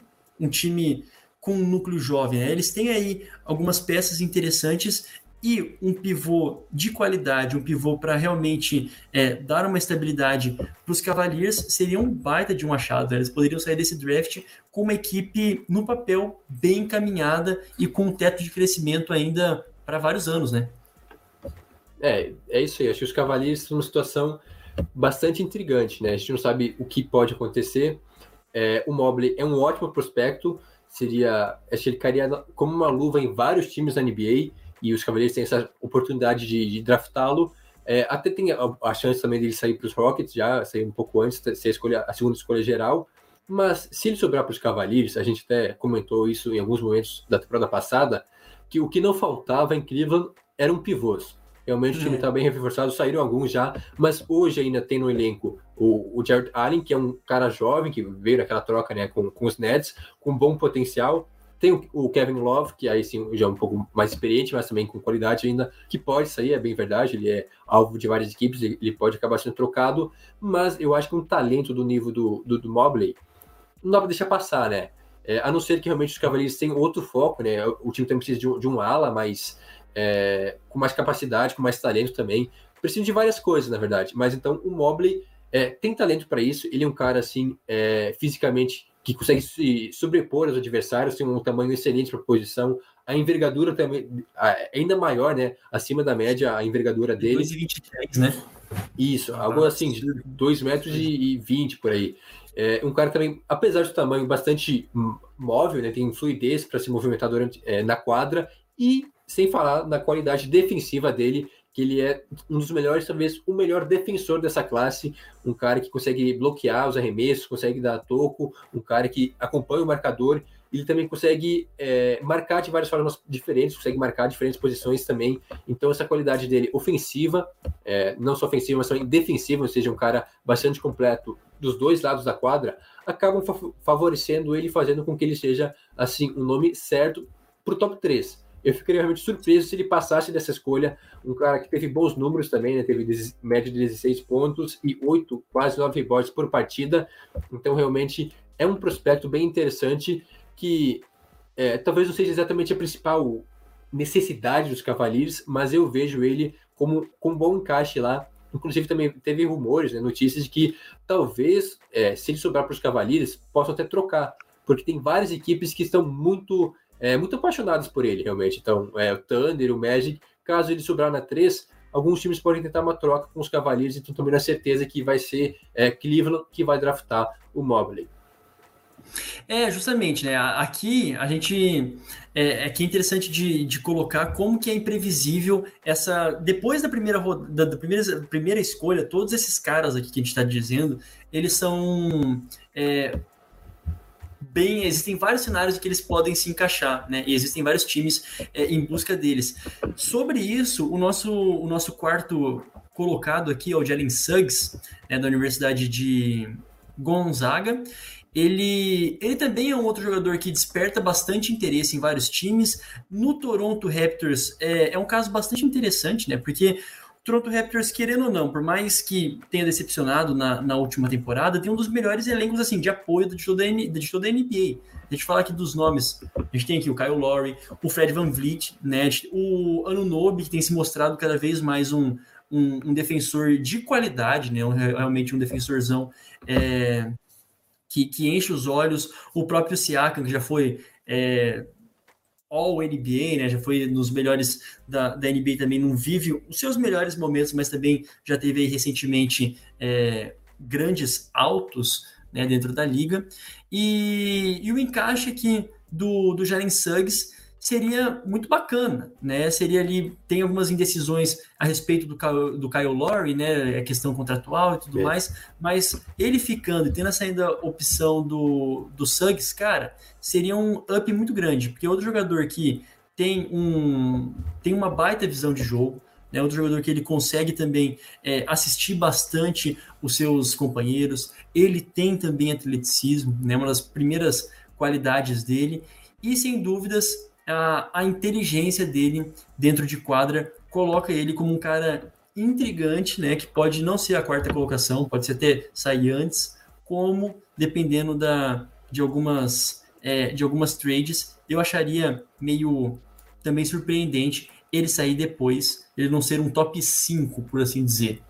um time com um núcleo jovem. Né? Eles têm aí algumas peças interessantes e um pivô de qualidade, um pivô para realmente é, dar uma estabilidade para os Cavaliers, seria um baita de um achado. Eles poderiam sair desse draft com uma equipe no papel bem encaminhada e com um teto de crescimento ainda para vários anos, né? É, é isso aí. Acho que os Cavaliers estão numa situação bastante intrigante, né? A gente não sabe o que pode acontecer. É, o Mobley é um ótimo prospecto, seria, acho que ele cairia como uma luva em vários times da NBA e os Cavaliers têm essa oportunidade de, de draftá-lo. É, até tem a, a, chance também dele sair para os Rockets, já sair um pouco antes, ser a, escolha, a segunda escolha geral. Mas se ele sobrar para os Cavaliers, a gente até comentou isso em alguns momentos da temporada passada, que o que não faltava em Cleveland eram pivôs. Realmente o time está bem reforçado, saíram alguns já, mas hoje ainda tem no elenco o, o Jared Allen, que é um cara jovem, que veio naquela troca né, com, com os Nets, com bom potencial. Tem o, Kevin Love, que aí sim já é um pouco mais experiente, mas também com qualidade ainda, que pode sair, é bem verdade, ele é alvo de várias equipes, ele, pode acabar sendo trocado, mas eu acho que um talento do nível do, do, do Mobley não dá para deixar passar, né? É, a não ser que realmente os Cavaleiros tenham outro foco, né? O time também precisa de um, de um ala, mas é, com mais capacidade, com mais talento também. Precisa de várias coisas, na verdade. Mas então o Mobley é, tem talento para isso. Ele é um cara assim, é, fisicamente, que consegue se sobrepor aos adversários, tem um tamanho excelente para posição. A envergadura também ainda maior, né? Acima da média, a envergadura dele. 2,23, né? Isso, ah, algo assim, de 2 metros e 20 por aí. É um cara também, apesar do tamanho bastante móvel, né, tem fluidez para se movimentar durante, é, na quadra e sem falar na qualidade defensiva dele, que ele é um dos melhores, talvez o melhor defensor dessa classe, um cara que consegue bloquear os arremessos, consegue dar toco, um cara que acompanha o marcador, ele também consegue é, marcar de várias formas diferentes, consegue marcar diferentes posições também. Então, essa qualidade dele ofensiva, é, não só ofensiva, mas também defensiva, ou seja, um cara bastante completo dos dois lados da quadra, acabam favorecendo ele, fazendo com que ele seja, assim, um nome certo para o top 3 eu ficaria realmente surpreso se ele passasse dessa escolha. Um cara que teve bons números também, né? Teve média de 16 pontos e 8, quase 9 rebotes por partida. Então, realmente é um prospecto bem interessante que é, talvez não seja exatamente a principal necessidade dos Cavaliers, mas eu vejo ele como com bom encaixe lá. Inclusive, também teve rumores, né, notícias de que talvez, é, se ele sobrar para os Cavaliers, possam até trocar, porque tem várias equipes que estão muito é, muito apaixonados por ele, realmente. Então, é, o Thunder, o Magic, caso ele sobrar na 3, alguns times podem tentar uma troca com os Cavaliers, então também na certeza que vai ser é, Cleveland que vai draftar o Mobley. É, justamente, né? Aqui a gente é, é que é interessante de, de colocar como que é imprevisível essa. Depois da primeira da, da primeira, primeira escolha, todos esses caras aqui que a gente está dizendo, eles são é, bem, existem vários cenários que eles podem se encaixar, né? E existem vários times é, em busca deles. Sobre isso, o nosso, o nosso quarto colocado aqui é o Jalen Suggs, né, da Universidade de Gonzaga. Ele, ele também é um outro jogador que desperta bastante interesse em vários times. No Toronto Raptors é, é um caso bastante interessante, né? Porque Toronto Raptors, querendo ou não, por mais que tenha decepcionado na, na última temporada, tem um dos melhores elencos assim de apoio de toda, de toda a NBA. A gente fala aqui dos nomes. A gente tem aqui o Kyle Lowry, o Fred Van Vliet, né, o Anunobi, que tem se mostrado cada vez mais um, um, um defensor de qualidade, né, um, realmente um defensorzão é, que, que enche os olhos. O próprio Siakam, que já foi é, All NBA, né? Já foi nos melhores da, da NBA também, não vive os seus melhores momentos, mas também já teve recentemente é, grandes altos né, dentro da liga. E, e o encaixe aqui do, do Jalen Suggs seria muito bacana, né? Seria ali, tem algumas indecisões a respeito do, do Kyle Lowry, né? A questão contratual e tudo é. mais, mas ele ficando e tendo essa ainda opção do, do Suggs, cara, seria um up muito grande, porque outro jogador que tem, um, tem uma baita visão de jogo, né? Outro jogador que ele consegue também é, assistir bastante os seus companheiros, ele tem também atleticismo, né? Uma das primeiras qualidades dele, e sem dúvidas a, a inteligência dele dentro de quadra coloca ele como um cara intrigante, né? Que pode não ser a quarta colocação, pode ser até sair antes, como dependendo da, de algumas é, de algumas trades, eu acharia meio também surpreendente ele sair depois, ele não ser um top 5, por assim dizer.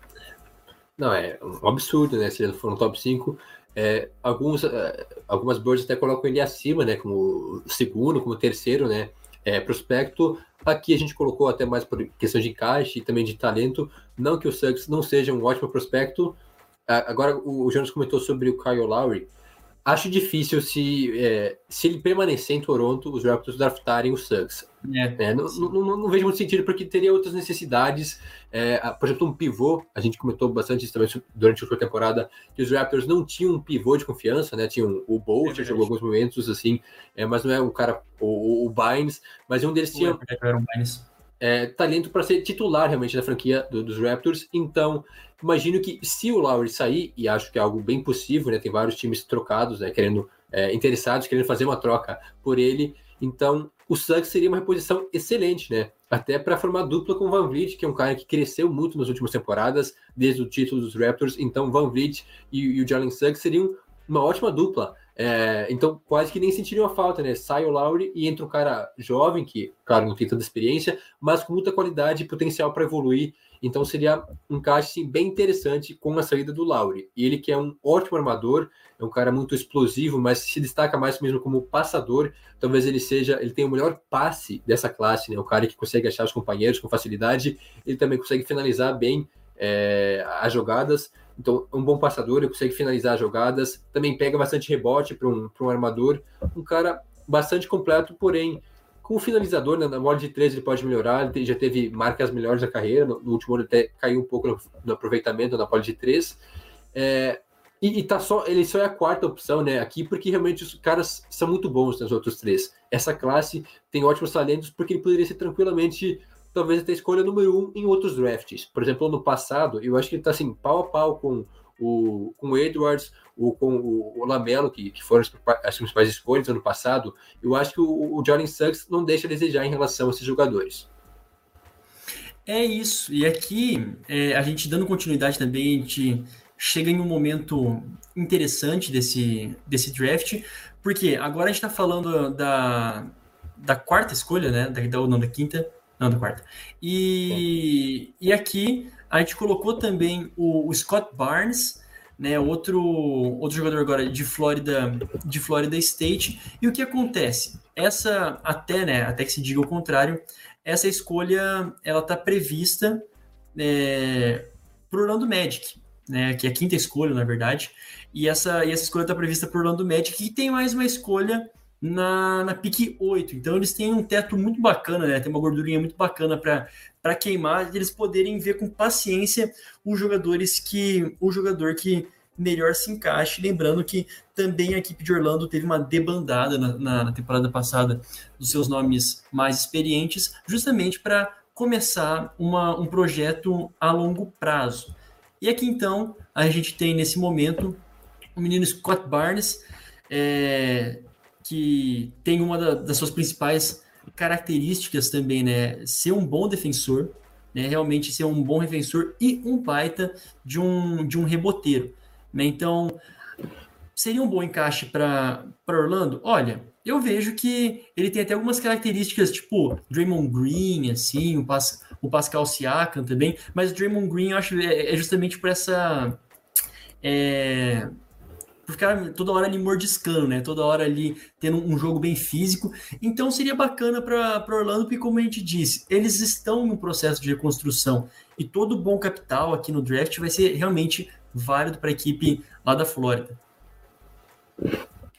Não, é um absurdo, né? Se ele for um top 5, é, alguns, é, algumas boards até colocam ele acima, né? Como segundo, como terceiro, né? É, prospecto. Aqui a gente colocou até mais por questão de encaixe e também de talento. Não que o Suggs não seja um ótimo prospecto. Agora o Jonas comentou sobre o Kyle Lowry. Acho difícil se, é, se ele permanecer em Toronto, os Raptors draftarem o Suggs. É, é, não, não, não, vejo muito sentido, porque teria outras necessidades. É, por exemplo, um pivô, a gente comentou bastante isso também durante a temporada, que os Raptors não tinham um pivô de confiança, né? Tinham o Bolt, é jogou alguns momentos, assim, é, mas não é um cara, o, o Bynes, mas um deles tinha. Era um Bynes é, talento para ser titular realmente da franquia do, dos Raptors. Então, imagino que se o Lowry sair, e acho que é algo bem possível, né? Tem vários times trocados, né? Querendo, é, interessados, querendo fazer uma troca por ele. Então, o Suggs seria uma reposição excelente, né? Até para formar dupla com o Van Vliet, que é um cara que cresceu muito nas últimas temporadas, desde o título dos Raptors. Então, Van Vliet e, e o Jalen Suggs seriam uma ótima dupla. É, então, quase que nem sentiriam a falta, né? Sai o Lowry e entra um cara jovem, que, claro, não tem tanta experiência, mas com muita qualidade e potencial para evoluir. Então, seria um encaixe bem interessante com a saída do Lowry. E ele, que é um ótimo armador, é um cara muito explosivo, mas se destaca mais mesmo como passador. Talvez ele seja, ele tenha o melhor passe dessa classe, né? Um cara que consegue achar os companheiros com facilidade. Ele também consegue finalizar bem é, as jogadas. Então, é um bom passador, ele consegue finalizar jogadas, também pega bastante rebote para um, um armador. Um cara bastante completo, porém, com o finalizador, né, na bola de três ele pode melhorar, ele já teve marcas melhores da carreira, no, no último ano até caiu um pouco no, no aproveitamento na bola de três. É, e, e, tá só, ele só é a quarta opção, né, aqui, porque realmente os caras são muito bons nos outros três. Essa classe tem ótimos talentos, porque ele poderia ser tranquilamente talvez até escolha número um em outros drafts. Por exemplo, ano passado, eu acho que ele está assim, pau a pau com o, com o Edwards, ou com o, o Lamelo, que, que foram as, as, principais escolhas ano passado. Eu acho que o, o Jordan Suggs não deixa a desejar em relação a esses jogadores. É isso. E aqui, é, a gente dando continuidade também, a gente chega em um momento interessante desse, desse draft, porque agora a gente está falando da, da quarta escolha, né? Da, da, não, da quinta, não, da quarta. E, e aqui a gente colocou também o, o, Scott Barnes, né, outro, outro jogador agora de Florida, de Florida State. E o que acontece? Essa, até, né, até que se diga o contrário, essa escolha ela está prevista é, para Orlando Magic, né, que é a quinta escolha, na verdade. E essa, e essa escolha está prevista para o Orlando Magic, que tem mais uma escolha na, na pique 8. Então eles têm um teto muito bacana, né? Tem uma gordurinha muito bacana para queimar e eles poderem ver com paciência os jogadores que. o jogador que melhor se encaixe. Lembrando que também a equipe de Orlando teve uma debandada na, na, na temporada passada dos seus nomes mais experientes, justamente para começar uma, um projeto a longo prazo. E aqui então a gente tem nesse momento o menino Scott Barnes, é, que tem uma da, das suas principais características também, né? Ser um bom defensor, né? Realmente ser um bom defensor e um baita de um, de um reboteiro, né? Então, seria um bom encaixe para Orlando? Olha, eu vejo que ele tem até algumas características, tipo Draymond Green, assim, o, Pas, o Pascal Siakam também, mas Draymond Green eu acho é, é justamente por essa... É, ficar toda hora ali mordiscando, né? Toda hora ali tendo um jogo bem físico. Então seria bacana para Orlando, porque como a gente disse, eles estão no processo de reconstrução e todo bom capital aqui no draft vai ser realmente válido para a equipe lá da Flórida.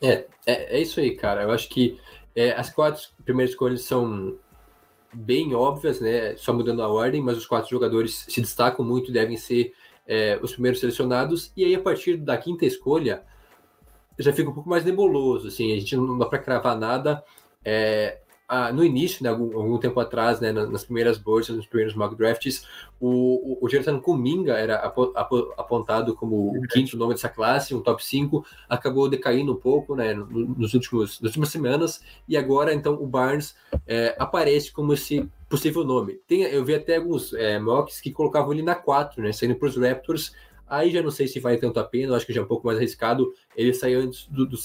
É, é, é, isso aí, cara. Eu acho que É, as quatro primeiras escolhas são bem óbvias, né? Só mudando a ordem, mas os quatro jogadores se destacam muito, devem ser é, os primeiros selecionados. E aí, a partir da quinta escolha, já fica um pouco mais nebuloso, assim, a gente não dá para cravar nada. É, ah, no início, né, algum, algum, tempo atrás, né, nas primeiras bolsas, nos primeiros mock drafts, o, o, o Jonathan Kuminga era apontado como o quinto nome dessa classe, um top 5, acabou decaindo um pouco né, nos últimos, nas últimas semanas, e agora, então, o Barnes é, aparece como esse possível nome. Tem, eu vi até alguns é, mocks que colocavam ele na 4, né, saindo para os Raptors, aí já não sei se vale tanto a pena, acho que já é um pouco mais arriscado ele sair antes do, do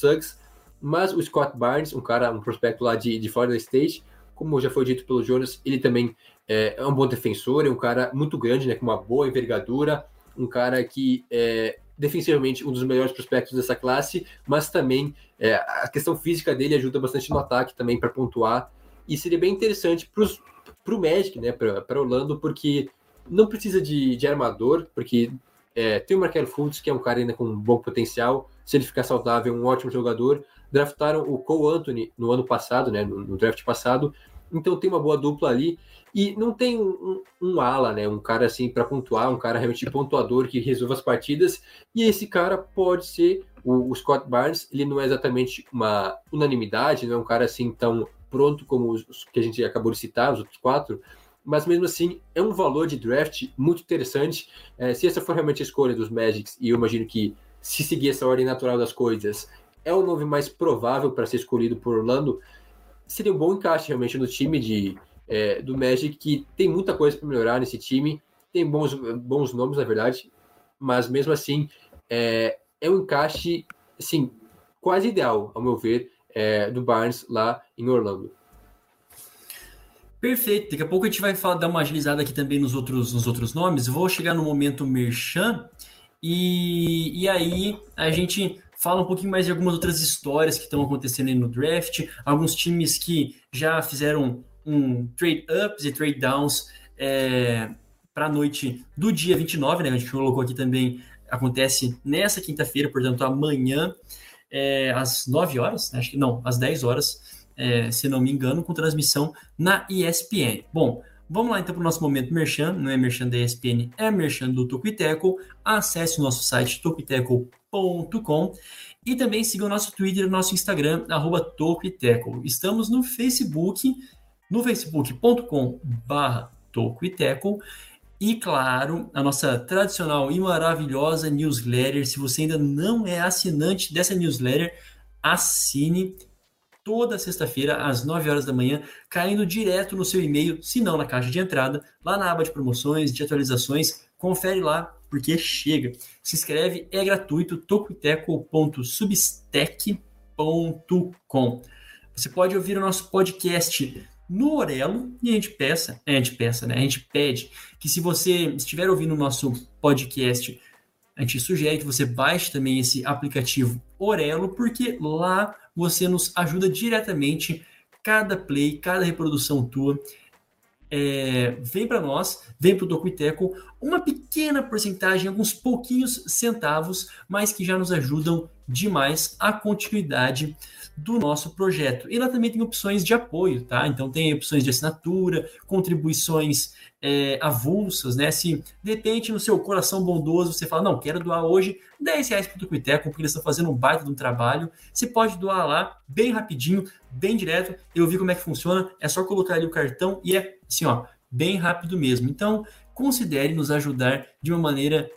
mas o Scott Barnes, um cara, um prospecto lá de, de Florida State, como já foi dito pelo Jonas, ele também é, é um bom defensor, é um cara muito grande, né, com uma boa envergadura, um cara que é defensivamente um dos melhores prospectos dessa classe, mas também é, a questão física dele ajuda bastante no ataque também para pontuar. E seria bem interessante para o Magic, né, para Orlando, porque não precisa de, de armador, porque é, tem o Markel Fultz, que é um cara ainda com um bom potencial, se ele ficar saudável, um ótimo jogador, draftaram o Cole Anthony no ano passado, né, no, no draft passado, então tem uma boa dupla ali. E não tem um, um, um ala, né, um cara assim para pontuar, um cara realmente pontuador que resolva as partidas. E esse cara pode ser o, o, Scott Barnes, ele não é exatamente uma unanimidade, não é um cara assim tão pronto como os, os que a gente acabou de citar, os outros quatro, mas mesmo assim é um valor de draft muito interessante. É, se essa for realmente a escolha dos Magics, e eu imagino que se seguir essa ordem natural das coisas, é o nome mais provável para ser escolhido por Orlando, seria um bom encaixe realmente no time de, é, do Magic, que tem muita coisa para melhorar nesse time, tem bons, bons nomes, na verdade, mas mesmo assim é, é um encaixe assim, quase ideal, ao meu ver, é, do Barnes lá em Orlando. Perfeito. Daqui a pouco a gente vai falar, dar uma agilizada aqui também nos outros, nos outros nomes. Vou chegar no momento Merchan e, e aí a gente fala um pouquinho mais de algumas outras histórias que estão acontecendo aí no draft, alguns times que já fizeram um trade ups e trade downs é, para a noite do dia 29, né? A gente colocou aqui também, acontece nessa quinta-feira, portanto, amanhã, é, às 9 horas, né? acho que não, às 10 horas, é, se não me engano, com transmissão na ESPN. Bom, Vamos lá então para o nosso momento merchan, não é merchan da ESPN, é merchan do Tocuiteco. Acesse o nosso site tocuiteco.com e também siga o nosso Twitter e nosso Instagram, arroba Tocuiteco. Estamos no Facebook, no facebook.com barra Tocuiteco e, claro, a nossa tradicional e maravilhosa newsletter. Se você ainda não é assinante dessa newsletter, assine toda sexta-feira, às 9 horas da manhã, caindo direto no seu e-mail, se não na caixa de entrada, lá na aba de promoções, de atualizações. Confere lá, porque chega. Se inscreve, é gratuito, tocoiteco.substack.com. Você pode ouvir o nosso podcast no Orelo e a gente peça, a gente peça, né? A gente pede que se você estiver ouvindo o nosso podcast, a gente sugere que você baixe também esse aplicativo Orelo, porque lá você nos ajuda diretamente. Cada play, cada reprodução tua é, vem para nós, vem para o Docuiteco, uma pequena porcentagem, alguns pouquinhos centavos, mas que já nos ajudam demais a continuidade do nosso projeto. E lá também tem opções de apoio, tá? Então tem opções de assinatura, contribuições é, avulsas, né? Se de repente no seu coração bondoso você fala, não, quero doar hoje 10 reais para o Tucuiteco, porque eles estão fazendo um baita de um trabalho, você pode doar lá, bem rapidinho, bem direto, eu vi como é que funciona, é só colocar ali o cartão e é assim, ó, bem rápido mesmo. Então, considere nos ajudar de uma maneira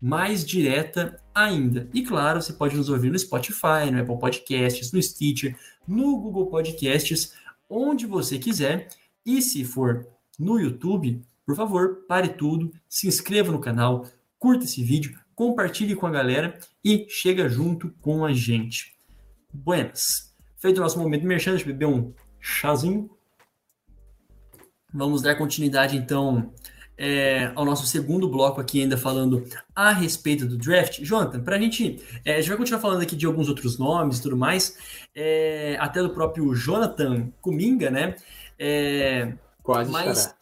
mais direta ainda. E claro, você pode nos ouvir no Spotify, no Apple Podcasts, no Stitcher, no Google Podcasts, onde você quiser. E se for no YouTube, por favor, pare tudo, se inscreva no canal, curta esse vídeo, compartilhe com a galera e chega junto com a gente. Buenas. Feito o nosso momento merchan, beber um chazinho. Vamos dar continuidade então é, ao nosso segundo bloco aqui, ainda falando a respeito do draft. Jonathan, para a gente. É, a gente vai continuar falando aqui de alguns outros nomes e tudo mais, é, até do próprio Jonathan Kuminga, né? É, quase mas.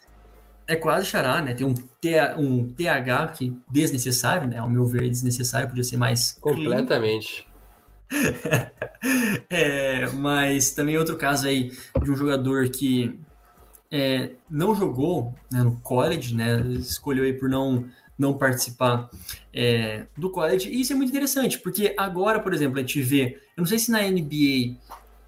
É quase xará, né? Tem um, T, um TH que desnecessário, né? Ao meu ver, desnecessário, podia ser mais. Completamente. É, mas também outro caso aí de um jogador que é, não jogou né, no college, né, escolheu aí por não, não participar é, do college, e isso é muito interessante, porque agora, por exemplo, a gente vê, eu não sei se na NBA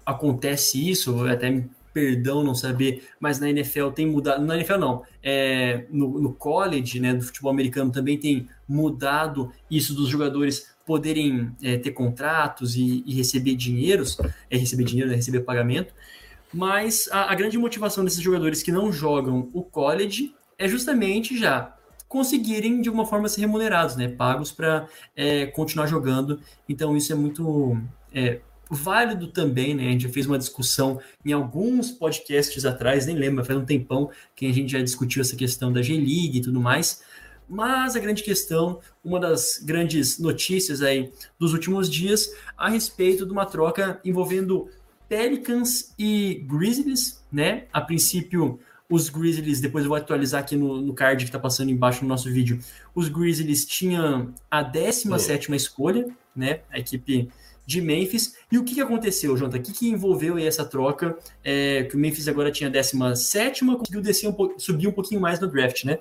acontece isso, até me perdão não saber, mas na NFL tem mudado, na NFL não, é, no, no college, né, do futebol americano também tem mudado isso dos jogadores poderem é, ter contratos e, e, receber dinheiros, é receber dinheiro, né, receber pagamento, mas a, a, grande motivação desses jogadores que não jogam o college é justamente já conseguirem de alguma forma ser remunerados, né, pagos para é, continuar jogando. Então isso é muito é, válido também, né? A gente já fez uma discussão em alguns podcasts atrás, nem lembro, faz um tempão que a gente já discutiu essa questão da G-League e tudo mais. Mas a grande questão, uma das grandes notícias aí dos últimos dias a respeito de uma troca envolvendo Pelicans e Grizzlies, né? A princípio, os Grizzlies, depois eu vou atualizar aqui no, no card que está passando embaixo no nosso vídeo. Os Grizzlies tinham a 17 é. escolha, né? A equipe de Memphis. E o que, que aconteceu, Jonathan? O que, que envolveu essa troca? É, que o Memphis agora tinha a 17, conseguiu descer um subir um pouquinho mais no draft, né?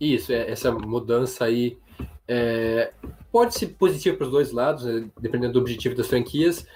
Isso, é, essa mudança aí é, pode ser positiva para os dois lados, né, dependendo do objetivo das franquias.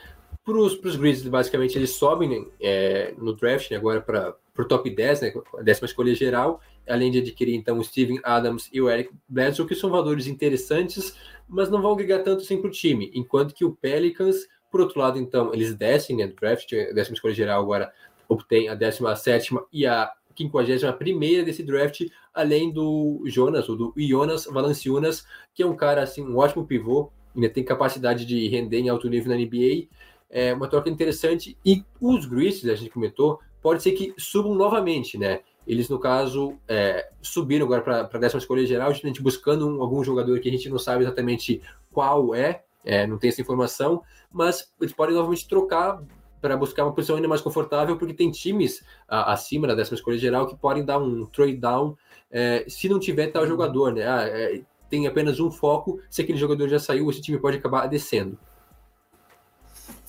Para os Grizzlies, basicamente, eles sobem né, é, no draft né, agora para o top 10, né, a décima escolha geral, além de adquirir então o Steven Adams e o Eric Bledsoe, que são valores interessantes, mas não vão agregar tanto assim para o time. Enquanto que o Pelicans, por outro lado, então, eles descem né, draft, a décima escolha geral agora obtém a 17 e a 51 desse draft, além do Jonas, ou do Jonas Valanciunas, que é um cara, assim, um ótimo pivô, ainda tem capacidade de render em alto nível na NBA. É uma troca interessante. E os Grizzlies, a gente comentou, pode ser que subam novamente, né? Eles, no caso, é, subiram agora para a décima escolha geral, justamente buscando um, algum jogador que a gente não sabe exatamente qual é, é, não tem essa informação, mas eles podem novamente trocar para buscar uma posição ainda mais confortável, porque tem times a, acima da décima escolha geral que podem dar um trade down é, se não tiver tal jogador, né? Ah, é, tem apenas um foco, se aquele jogador já saiu, esse time pode acabar descendo.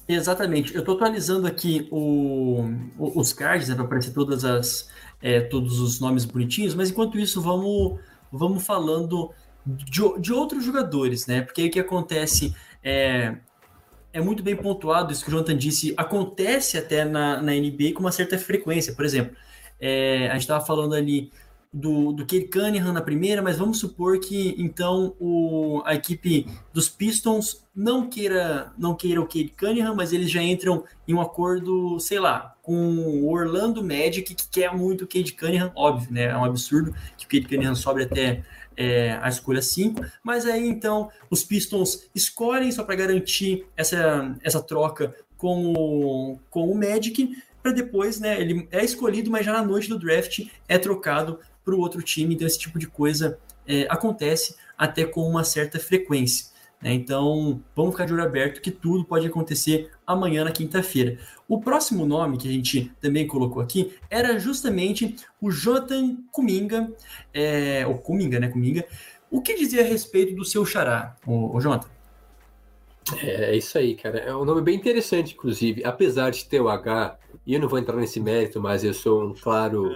Exatamente. Eu estou atualizando aqui o, o, os cards, né, para aparecer todas as, é, todos os nomes bonitinhos, mas enquanto isso, vamos, vamos falando de, de outros jogadores, né? Porque aí o que acontece é, é muito bem pontuado, isso que o Jonathan disse, acontece até na, na NBA com uma certa frequência. Por exemplo, é, a gente estava falando ali do, do Cade Cunningham na primeira, mas vamos supor que então o, a equipe dos Pistons não queira não queira o Cade Cunningham, mas eles já entram em um acordo, sei lá, com o Orlando Magic, que quer muito o Cade Cunningham, óbvio, né? É um absurdo que o Cade Cunningham sobe até é, a escolha 5, mas aí então os Pistons escolhem só para garantir essa, essa troca com o, com o Magic, para depois, né, ele é escolhido, mas já na noite do draft é trocado para o outro time, então esse tipo de coisa é, acontece até com uma certa frequência. Né? Então, vamos ficar de olho aberto que tudo pode acontecer amanhã na quinta-feira. O próximo nome que a gente também colocou aqui era justamente o Jonathan Kuminga, é, ou Kuminga, né? Kuminga. O que dizia a respeito do seu xará, o, o Jonathan? É, é isso aí, cara. É um nome bem interessante, inclusive. Apesar de ter o H, e eu não vou entrar nesse mérito, mas eu sou um claro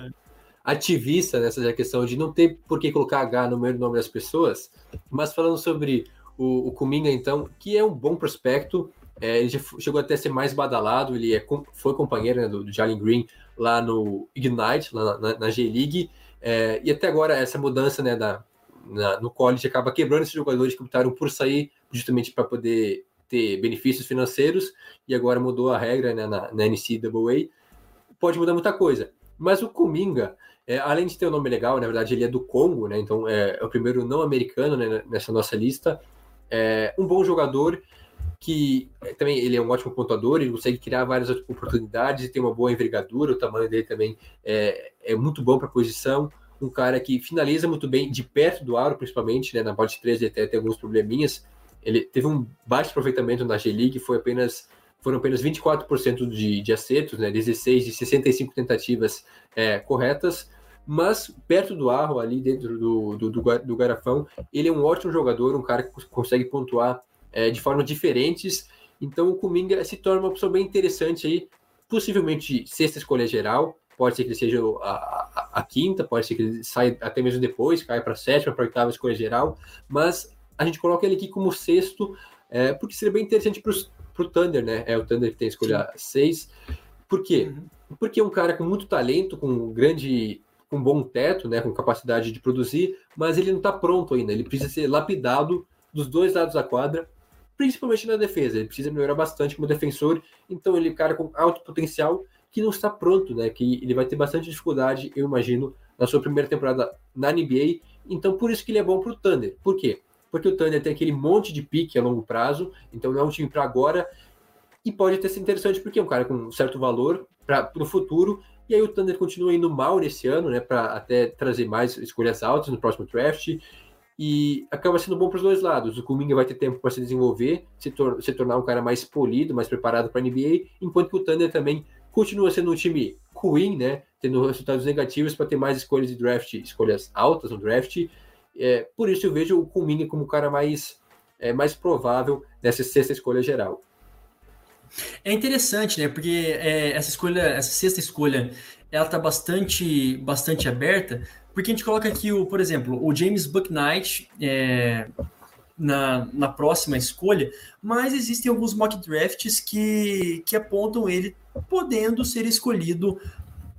ativista nessa questão de não ter por que colocar H no meio do nome das pessoas. Mas falando sobre o, o Kuminga, então, que é um bom prospecto, é, ele chegou até a ser mais badalado, ele é, foi companheiro né, do, do Jalen Green lá no Ignite, lá na, na G-League, é, e até agora essa mudança né, da, na, no college acaba quebrando esses jogadores que optaram por sair justamente para poder ter benefícios financeiros, e agora mudou a regra né, na, na NCAA, pode mudar muita coisa. Mas o Kuminga, é, além de ter um nome legal, na verdade ele é do Congo, né, então é, é o primeiro não americano né, nessa nossa lista, é um bom jogador que é, também ele é um ótimo pontuador, ele consegue criar várias oportunidades e tem uma boa envergadura, o tamanho dele também é, é muito bom para a posição, um cara que finaliza muito bem de perto do aro, principalmente, né, na bote 3 ele até tem alguns probleminhas, ele teve um baixo aproveitamento na G-League, foi apenas foram apenas 24% de, de acertos, né, 16 de 65 tentativas é, corretas, mas perto do arro, ali dentro do, do, do, do, garrafão, ele é um ótimo jogador, um cara que consegue pontuar é, de formas diferentes. Então o Kuminga se torna uma opção bem interessante aí, possivelmente sexta escolha geral. Pode ser que ele seja a, a, a quinta, pode ser que ele saia até mesmo depois, caia para a sétima, para a oitava escolha geral. Mas a gente coloca ele aqui como sexto, é, porque seria bem interessante para o Thunder, né? É o Thunder que tem a escolha 6. Por quê? Uhum. Porque é um cara com muito talento, com grande com bom teto, né, com capacidade de produzir, mas ele não está pronto ainda. Ele precisa ser lapidado dos dois lados da quadra, principalmente na defesa. Ele precisa melhorar bastante como defensor. Então ele é um cara com alto potencial que não está pronto, né? Que ele vai ter bastante dificuldade, eu imagino, na sua primeira temporada na NBA. Então por isso que ele é bom para o Thunder. Por quê? Porque o Thunder tem aquele monte de pique a longo prazo, então não é um time para agora. E pode ter sido interessante porque é um cara com certo valor para o futuro e aí o Thunder continua indo mal nesse ano, né, para até trazer mais escolhas altas no próximo draft. E acaba sendo bom para os dois lados. O Kuminga vai ter tempo para se desenvolver, se, tor se, tornar um cara mais polido, mais preparado para a NBA, enquanto que o Thunder também continua sendo um time ruim, né, tendo resultados negativos para ter mais escolhas de draft, escolhas altas no draft. É, por isso eu vejo o Kuminga como o cara mais, é, mais provável nessa sexta escolha geral. É interessante, né? Porque é, essa escolha, essa sexta escolha, ela tá bastante, bastante aberta, porque a gente coloca aqui, o, por exemplo, o James Bucknight é, na, na próxima escolha, mas existem alguns mock drafts que, que apontam ele podendo ser escolhido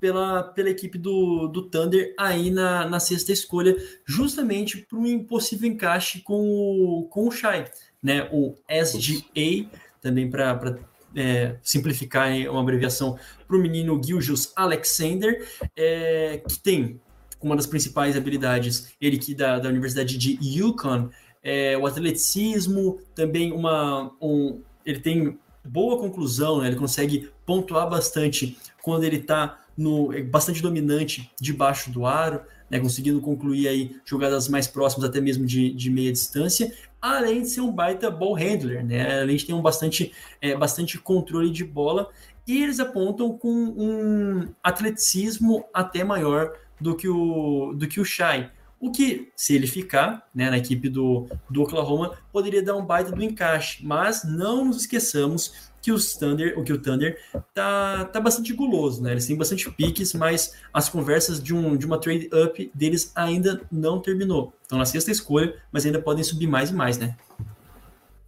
pela, pela equipe do, do Thunder aí na, na sexta escolha, justamente para um impossível encaixe com o, com o Shai, né? O SGA, também para é, simplificar uma abreviação para o menino Giljus Alexander, é, que tem uma das principais habilidades, ele que da, da Universidade de Yukon, é, o atleticismo, também uma, um, ele tem boa conclusão, né? ele consegue pontuar bastante quando ele está no é bastante dominante debaixo do aro, né, conseguindo concluir aí jogadas mais próximas até mesmo de, de meia distância, além de ser um baita ball handler, né? De ter um bastante, é, bastante controle de bola. E eles apontam com um atleticismo até maior do que o, do que o Shai. O que, se ele ficar né, na equipe do, do Oklahoma, poderia dar um baita do encaixe. Mas não nos esqueçamos que o Thunder, o que o Thunder tá, tá bastante guloso, né? Eles têm bastante piques, mas as conversas de, um, de uma trade up deles ainda não terminou. Estão na sexta escolha, mas ainda podem subir mais e mais, né?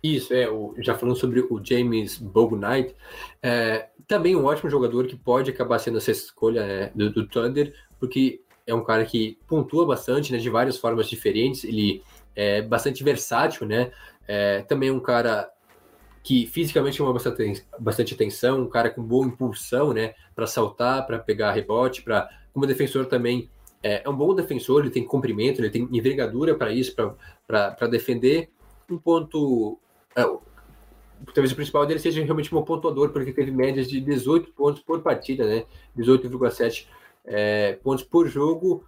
Isso, é, o, já falando sobre o James Bognite, é, também um ótimo jogador que pode acabar sendo a sexta escolha né, do, do, Thunder, porque é um cara que pontua bastante, né, de várias formas diferentes, ele é bastante versátil, né, é, também um cara que fisicamente chama bastante, atenção, um cara com boa impulsão, né, para saltar, para pegar rebote, para como defensor também é, é, um bom defensor, ele tem comprimento, ele tem envergadura para isso, para defender. Um ponto, é, talvez o principal dele seja realmente um pontuador, porque teve médias de 18 pontos por partida, né, 18,7 é, pontos por jogo,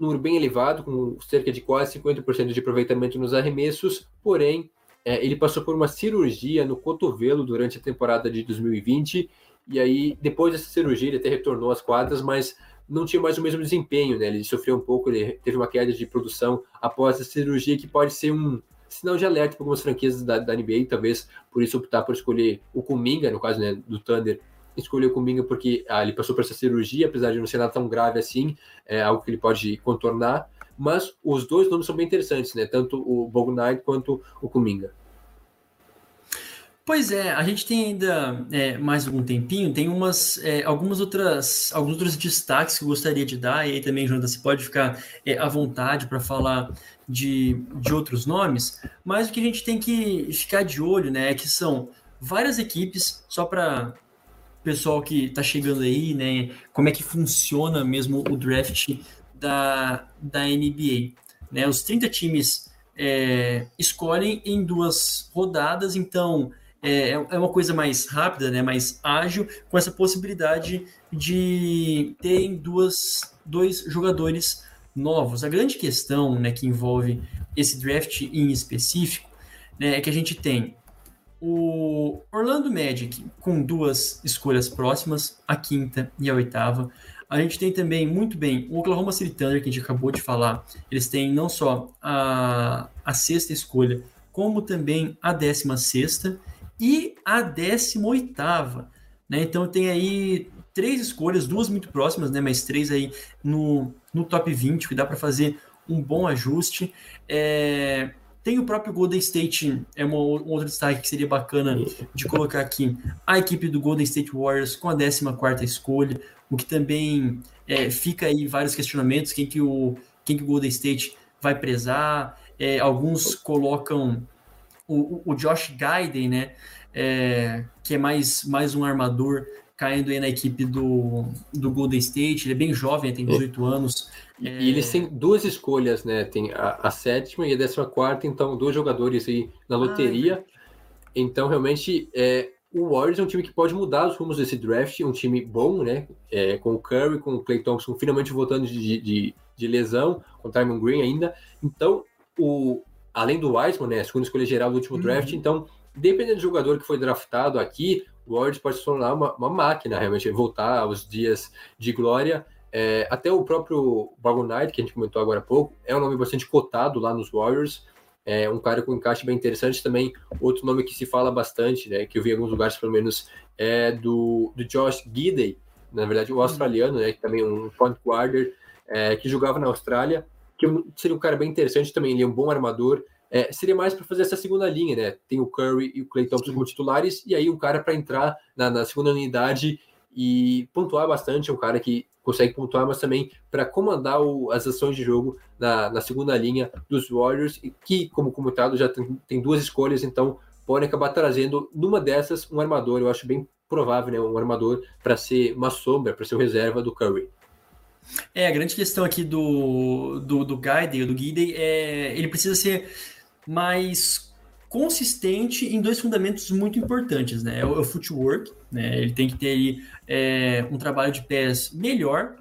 número bem elevado, com cerca de quase 50% de aproveitamento nos arremessos, porém é, ele passou por uma cirurgia no cotovelo durante a temporada de 2020, e aí, depois dessa cirurgia, ele até retornou às quadras, mas não tinha mais o mesmo desempenho, né? Ele sofreu um pouco, ele teve uma queda de produção após a cirurgia, que pode ser um sinal de alerta para algumas franquias da, da NBA, talvez por isso optar por escolher o Kuminga, no caso né, do Thunder, escolheu o Kuminga porque ah, ele passou por essa cirurgia, apesar de não ser nada tão grave assim, é algo que ele pode contornar, mas os dois nomes são bem interessantes, né? Tanto o Bognine quanto o Kuminga. Pois é, a gente tem ainda é, mais algum tempinho, tem umas, é, algumas outras, alguns outros destaques que eu gostaria de dar, e aí também, Jonathan, você pode ficar é, à vontade para falar de, de outros nomes, mas o que a gente tem que ficar de olho, né, é que são várias equipes, só para pessoal que está chegando aí, né, como é que funciona mesmo o draft da, da NBA. Né? Os 30 times é, escolhem em duas rodadas, então é, é uma coisa mais rápida, né? mais ágil, com essa possibilidade de terem duas, dois jogadores novos. A grande questão né, que envolve esse draft em específico né, é que a gente tem o Orlando Magic com duas escolhas próximas, a quinta e a oitava. A gente tem também, muito bem, o Oklahoma City Thunder, que a gente acabou de falar. Eles têm não só a, a sexta escolha, como também a 16 e a 18 né? Então tem aí três escolhas, duas muito próximas, né? Mas três aí no, no top 20, que dá para fazer um bom ajuste. É, tem o próprio Golden State, é uma, um outro destaque que seria bacana de colocar aqui. A equipe do Golden State Warriors com a 14 escolha, o que também é, fica aí vários questionamentos, quem que o, quem que o Golden State vai prezar. É, alguns colocam o, o Josh Gaiden, né? É, que é mais, mais um armador caindo aí na equipe do, do Golden State. Ele é bem jovem, tem 18 anos. E, é... e eles têm duas escolhas, né? Tem a, a, sétima e a décima quarta, então dois jogadores aí na loteria. Ah, então, realmente, é, o Warriors é um time que pode mudar os rumos desse draft, um time bom, né? É, com o Curry, com o Clay Thompson finalmente voltando de, de, de lesão, com o Timon Green ainda. Então, o, além do Wiseman, né? A segunda escolha geral do último uhum. draft, então, dependendo do jogador que foi draftado aqui, o Warriors pode se tornar uma, uma máquina, realmente, voltar aos dias de glória. É, até o próprio Bagon Knight, que a gente comentou agora há pouco, é um nome bastante cotado lá nos Warriors. É um cara com encaixe bem interessante também. Outro nome que se fala bastante, né, que eu vi em alguns lugares pelo menos, é do, do Josh Gidey, na verdade o australiano, né, que também é um point guarder, é, que jogava na Austrália, que seria um cara bem interessante também, ele é um bom armador, é, seria mais para fazer essa segunda linha, né? Tem o Curry e o Clay Thompson como titulares, e aí um cara para entrar na, na, segunda unidade e pontuar bastante, um cara que consegue pontuar, mas também para comandar o, as ações de jogo na, na, segunda linha dos Warriors, que, como comentado, já tem, tem duas escolhas, então podem acabar trazendo numa dessas um armador. Eu acho bem provável, né? Um armador para ser uma sombra, para ser o reserva do Curry. É, a grande questão aqui do, do, do do Guide, é ele precisa ser mais consistente em dois fundamentos muito importantes, né? É o, é o footwork, né? Ele tem que ter aí, é, um trabalho de pés melhor,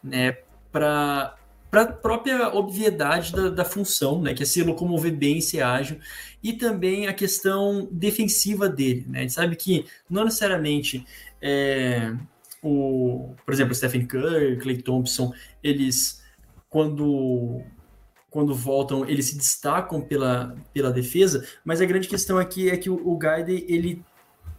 né? Para para a própria obviedade da, da, função, né, que é se locomover bem ser ágil, e também a questão defensiva dele. Né? A gente sabe que não necessariamente é, o, por exemplo, Stephen Curry, Clay Thompson, eles quando quando voltam, eles se destacam pela, pela defesa, mas a grande questão aqui é que o, o Gaide, ele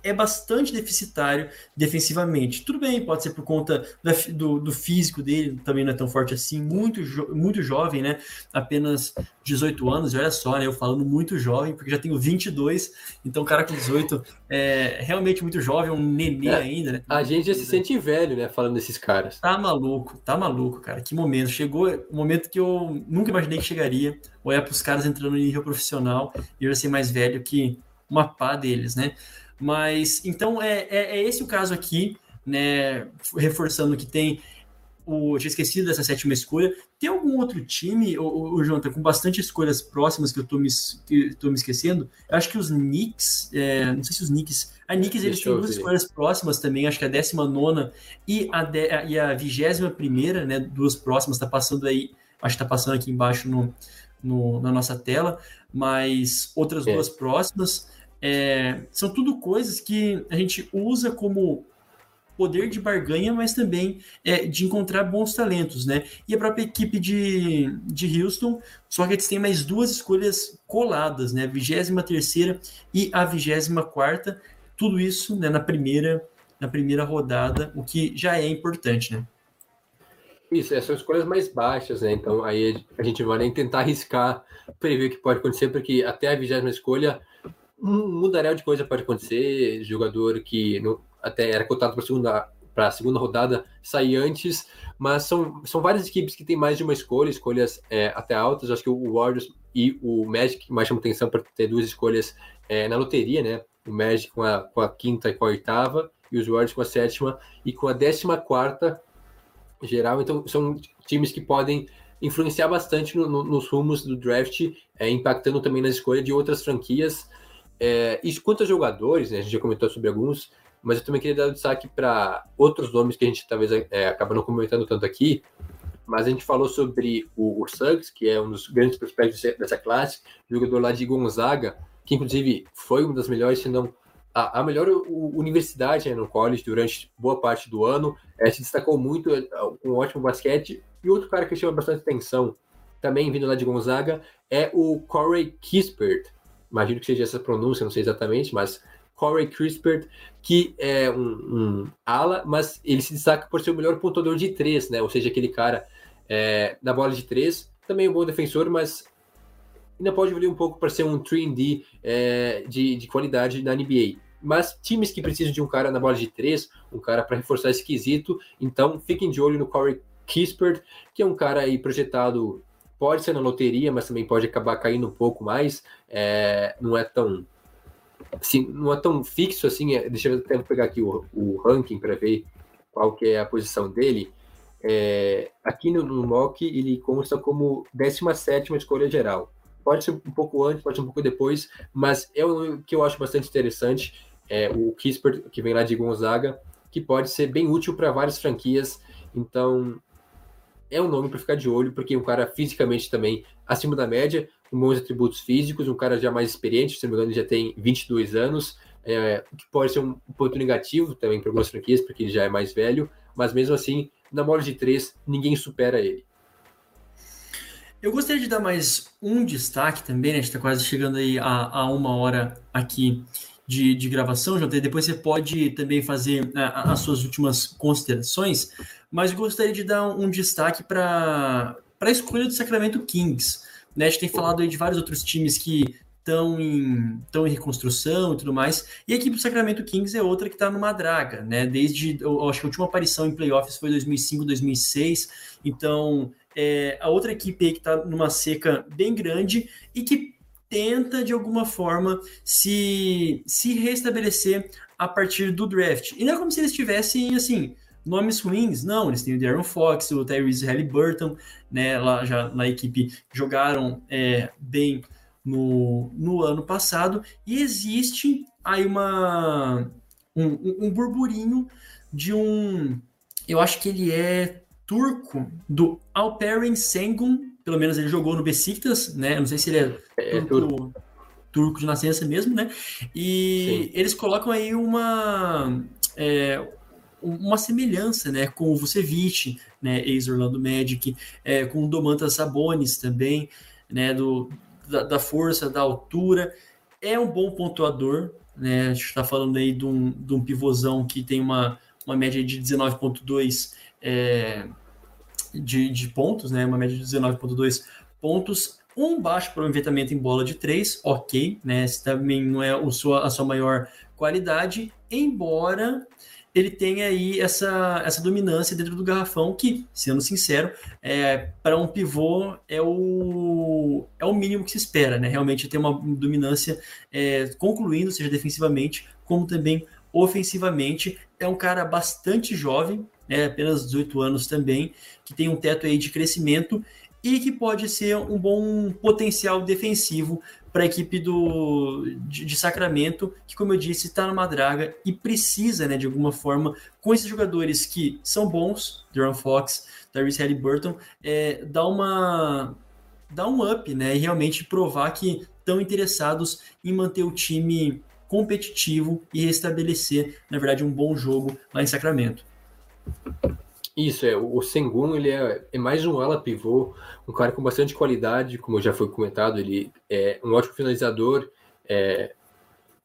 é bastante deficitário defensivamente. Tudo bem, pode ser por conta do, do, físico dele, também não é tão forte assim, muito, jo muito jovem, né? Apenas 18 anos, e olha só, né? Eu falando muito jovem, porque já tenho 22, então o cara com 18 é realmente muito jovem, um nenê é, ainda, né? A gente já se sente velho, né? Falando desses caras. Tá maluco, tá maluco, cara. Que momento. Chegou o um momento que eu nunca imaginei que chegaria. Olhar para os caras entrando no nível profissional e eu ser mais velho que uma pá deles, né? Mas então é, é, é esse o caso aqui, né? Reforçando que tem o. Já esqueci dessa sétima escolha. Tem algum outro time, o, o Jonathan, com bastante escolhas próximas que eu tô me, que tô me esquecendo? Eu acho que os Knicks, é, não sei se os Knicks. A Knicks eles têm duas escolhas próximas também, acho que a 19 e a, de, e a 21, né? Duas próximas, tá passando aí, acho que tá passando aqui embaixo no, no na nossa tela, mas outras é. duas próximas. É, são tudo coisas que a gente usa como poder de barganha, mas também é, de encontrar bons talentos, né? E a própria equipe de, de Houston, só que eles têm mais duas escolhas coladas, né? A 23 e a 24 tudo isso né, na primeira na primeira rodada, o que já é importante, né? Isso, são escolhas mais baixas, né? Então aí a gente vai nem tentar arriscar, prever o que pode acontecer, porque até a vigésima escolha um mudaréu de coisa pode acontecer, jogador que até era cotado para segunda, a segunda rodada sair antes, mas são, são várias equipes que têm mais de uma escolha, escolhas é, até altas. Acho que o Warriors e o Magic mais chamam atenção para ter duas escolhas é, na loteria, né? O Magic com a, com a quinta e com a oitava, e os Warriors com a sétima e com a décima quarta geral. Então, são times que podem influenciar bastante no, no, nos rumos do draft, é, impactando também na escolha de outras franquias. É, e quanto a jogadores, né, a gente já comentou sobre alguns, mas eu também queria dar destaque para outros nomes que a gente talvez é, acaba não comentando tanto aqui, mas a gente falou sobre o, o Suggs, que é um dos grandes prospectos dessa classe, jogador lá de Gonzaga, que inclusive foi uma das melhores, se não a, a melhor universidade né, no college durante boa parte do ano, é, se destacou muito, é, com um ótimo basquete, e outro cara que chama bastante atenção, também vindo lá de Gonzaga, é o Corey Kispert, imagino que seja essa pronúncia, não sei exatamente, mas Corey Crispert, que é um, um, ala, mas ele se destaca por ser o melhor pontuador de três, né? Ou seja, aquele cara é, na bola de três, também um bom defensor, mas ainda pode evoluir um pouco para ser um 3D é, de, de qualidade na NBA. Mas times que precisam de um cara na bola de três, um cara para reforçar esse quesito, então fiquem de olho no Corey Kispert, que é um cara aí projetado, pode ser na loteria, mas também pode acabar caindo um pouco mais, é, não é tão assim, não é tão fixo assim, é, deixa eu até pegar aqui o, o ranking para ver qual que é a posição dele, é, aqui no, no mock ele consta como 17ª escolha geral, pode ser um pouco antes, pode ser um pouco depois, mas é um que eu acho bastante interessante, é, o Kispert, que vem lá de Gonzaga, que pode ser bem útil para várias franquias, então é um nome para ficar de olho, porque um cara fisicamente também acima da média, com bons atributos físicos, um cara já mais experiente, se não me engano, já tem 22 anos, é, que pode ser um ponto negativo também para algumas franquias, porque ele já é mais velho, mas mesmo assim, na bola de três, ninguém supera ele. Eu gostaria de dar mais um destaque também, né? A gente está quase chegando aí a, a, uma hora aqui de, de gravação, JT. Depois você pode também fazer a, as suas últimas considerações, mas gostaria de dar um, um destaque para a escolha do Sacramento Kings. Né? A gente tem falado aí de vários outros times que estão em, estão em reconstrução e tudo mais. E a equipe do Sacramento Kings é outra que está numa draga, né? Desde, eu acho que a última aparição em playoffs foi 2005, 2006. Então, é a outra equipe aí que está numa seca bem grande e que tenta, de alguma forma, se, se restabelecer a partir do draft. E não é como se eles tivessem, assim, nomes ruins, não, eles têm o Darren Fox, o Tyrese Halliburton, né, lá já na equipe jogaram é, bem no, no ano passado, e existe aí uma, um, um burburinho de um, eu acho que ele é turco, do Alperen Sengun, pelo menos ele jogou no Besiktas, né, não sei se ele é, é turco, turco. turco de nascença mesmo, né, e Sim. eles colocam aí uma... É, uma semelhança né, com o Vucevic, né, ex-Orlando Magic, é, com o Domantas Sabonis também, né, do, da, da, força, da altura. É um bom pontuador, né, a gente está falando aí de um, de um pivôzão que tem uma, uma média de 19,2 é, de, de pontos, né, uma média de 19,2 pontos, um baixo aproveitamento em bola de três, ok, né? Esse também não é o sua, a sua maior qualidade, embora ele tem aí essa, essa dominância dentro do garrafão que, sendo sincero, é, para um pivô é o, é o mínimo que se espera, né? Realmente ter uma dominância é, concluindo, seja defensivamente, como também ofensivamente. É um cara bastante jovem, né? apenas 18 anos também, que tem um teto aí de crescimento e que pode ser um bom potencial defensivo para a equipe do, de, de, Sacramento, que, como eu disse, está numa draga e precisa, né, de alguma forma, com esses jogadores que são bons, Duran Fox, Tyrese Halliburton, é, dar uma dar um up, né, e realmente provar que estão interessados em manter o time competitivo e restabelecer, na verdade, um bom jogo lá em Sacramento. Isso, é. O Sengun, ele é, é, mais um ala pivô, um cara com bastante qualidade, como já foi comentado, ele é um ótimo finalizador, é,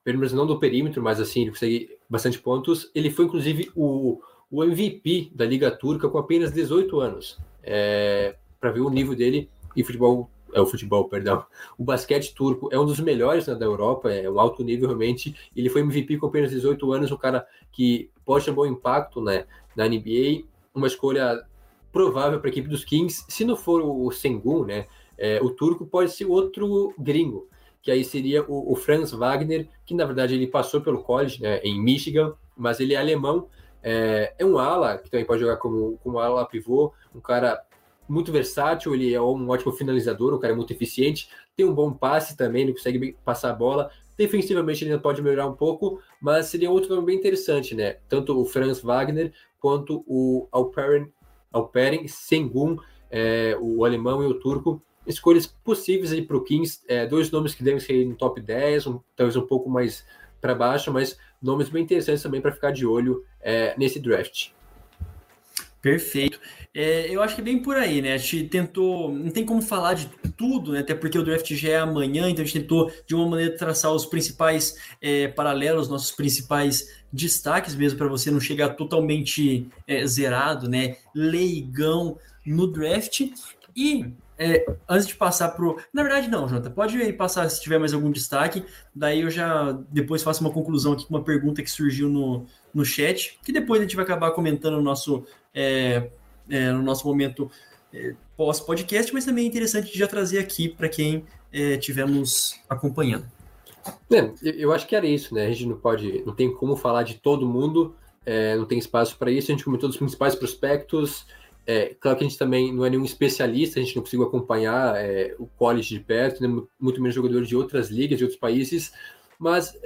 pelo menos não do perímetro, mas assim, ele consegue bastante pontos. Ele foi, inclusive, o, o MVP da Liga Turca com apenas 18 anos, é, para ver o nível dele em futebol, é o futebol, perdão. O basquete turco é um dos melhores né, da Europa, é um alto nível realmente. Ele foi MVP com apenas 18 anos, um cara que pode ter um bom impacto né, na NBA uma escolha provável para a equipe dos Kings. Se não for o Sengun, né, é, o turco pode ser outro gringo, que aí seria o, o, Franz Wagner, que na verdade ele passou pelo college né, em Michigan, mas ele é alemão. É, é um ala que também pode jogar como, como ala pivô, um cara muito versátil, ele é um ótimo finalizador, um cara muito eficiente, tem um bom passe também, ele consegue passar a bola. Defensivamente ele ainda pode melhorar um pouco, mas seria outro nome bem interessante, né? Tanto o Franz Wagner quanto o Alperen, Alperen Sengun, é, o alemão e o turco. Escolhas possíveis aí para o Kings, é, dois nomes que devem ser no top 10, um, talvez um pouco mais para baixo, mas nomes bem interessantes também para ficar de olho é, nesse draft. Perfeito. É, eu acho que é bem por aí, né? A gente tentou. Não tem como falar de tudo, né? Até porque o draft já é amanhã, então a gente tentou, de uma maneira, traçar os principais é, paralelos, nossos principais destaques mesmo, para você não chegar totalmente é, zerado, né? Leigão no draft. E é, antes de passar pro. Na verdade, não, Jota. Pode passar se tiver mais algum destaque. Daí eu já depois faço uma conclusão aqui com uma pergunta que surgiu no, no chat, que depois a gente vai acabar comentando no nosso, é, é, no nosso momento é, pós-podcast, mas também é interessante já trazer aqui para quem estiver nos acompanhando. É, eu acho que era isso, né? A gente não pode, não tem como falar de todo mundo, é, não tem espaço para isso. A gente comentou dos principais prospectos. É, claro que a gente também não é nenhum especialista, a gente não conseguiu acompanhar é, o college de perto, né? muito menos jogadores de outras ligas, de outros países, mas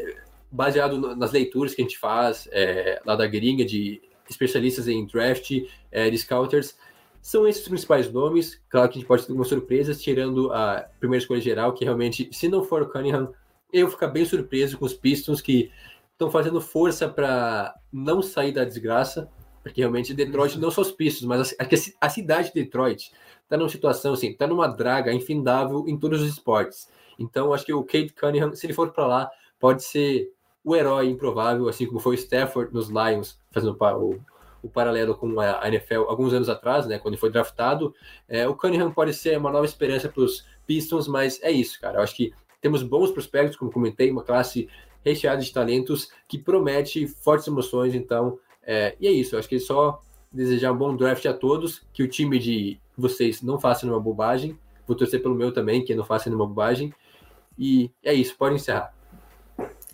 baseado nas leituras que a gente faz é, lá da gringa, de especialistas em draft, é, de scouters, são esses os principais nomes. Claro que a gente pode ter algumas surpresas, tirando a primeira escolha geral, que realmente, se não for o Cunningham, eu vou ficar bem surpreso com os Pistons que estão fazendo força para não sair da desgraça, porque realmente Detroit, não só os Pistons, mas a, a, a cidade de Detroit está numa situação assim, está numa draga infindável em todos os esportes. Então, acho que o Kate Cunningham, se ele for para lá, pode ser o herói improvável, assim como foi o Stafford nos Lions, fazendo o, o paralelo com a NFL alguns anos atrás, né, quando ele foi draftado. É, o Cunningham pode ser uma nova esperança para os Pistons, mas é isso, cara. Eu acho que temos bons prospectos, como comentei, uma classe recheada de talentos que promete fortes emoções. Então, é, e é isso. Eu acho que é só desejar um bom draft a todos, que o time de vocês não faça nenhuma bobagem. Vou torcer pelo meu também, que não faça nenhuma bobagem. E é isso, pode encerrar.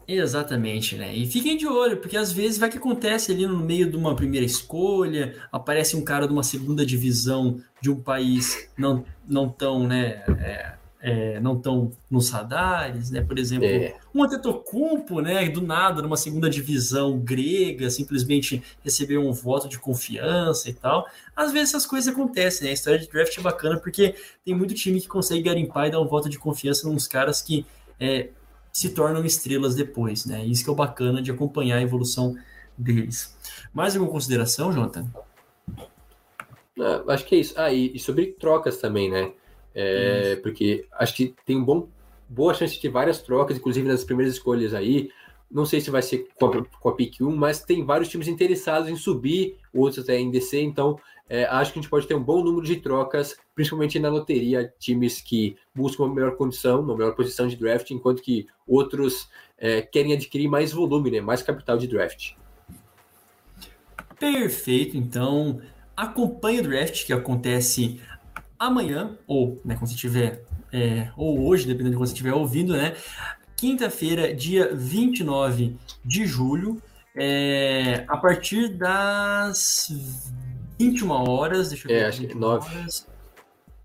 Exatamente, né? E fiquem de olho, porque às vezes vai que acontece ali no meio de uma primeira escolha, aparece um cara de uma segunda divisão de um país não, não tão, né? É, é, não tão nos radares, né? Por exemplo, é. um Antetokounmpo, né? Do nada, numa segunda divisão grega, simplesmente recebeu um voto de confiança e tal. Às vezes essas coisas acontecem, né? A história de draft é bacana porque tem muito time que consegue garimpar e dar um voto de confiança nos caras que é, se tornam estrelas depois, né? Isso que é o bacana de acompanhar a evolução deles. Mais alguma consideração, Jonathan? Ah, acho que é isso. Ah, e, e sobre trocas também, né? É, porque acho que tem um bom, boa chance de várias trocas, inclusive nas primeiras escolhas aí. Não sei se vai ser com a, com a pick 1, mas tem vários times interessados em subir, outros até em descer, então é, acho que a gente pode ter um bom número de trocas, principalmente na loteria, times que buscam uma melhor condição, uma melhor posição de draft, enquanto que outros é, querem adquirir mais volume, né, mais capital de draft. Perfeito, então acompanhe o draft que acontece amanhã, ou né, quando você tiver, é, ou hoje, dependendo de quando você estiver ouvindo, né? Quinta-feira, dia 29 de julho, é, a partir das 21 horas, deixa eu ver. É, acho que 9. Horas,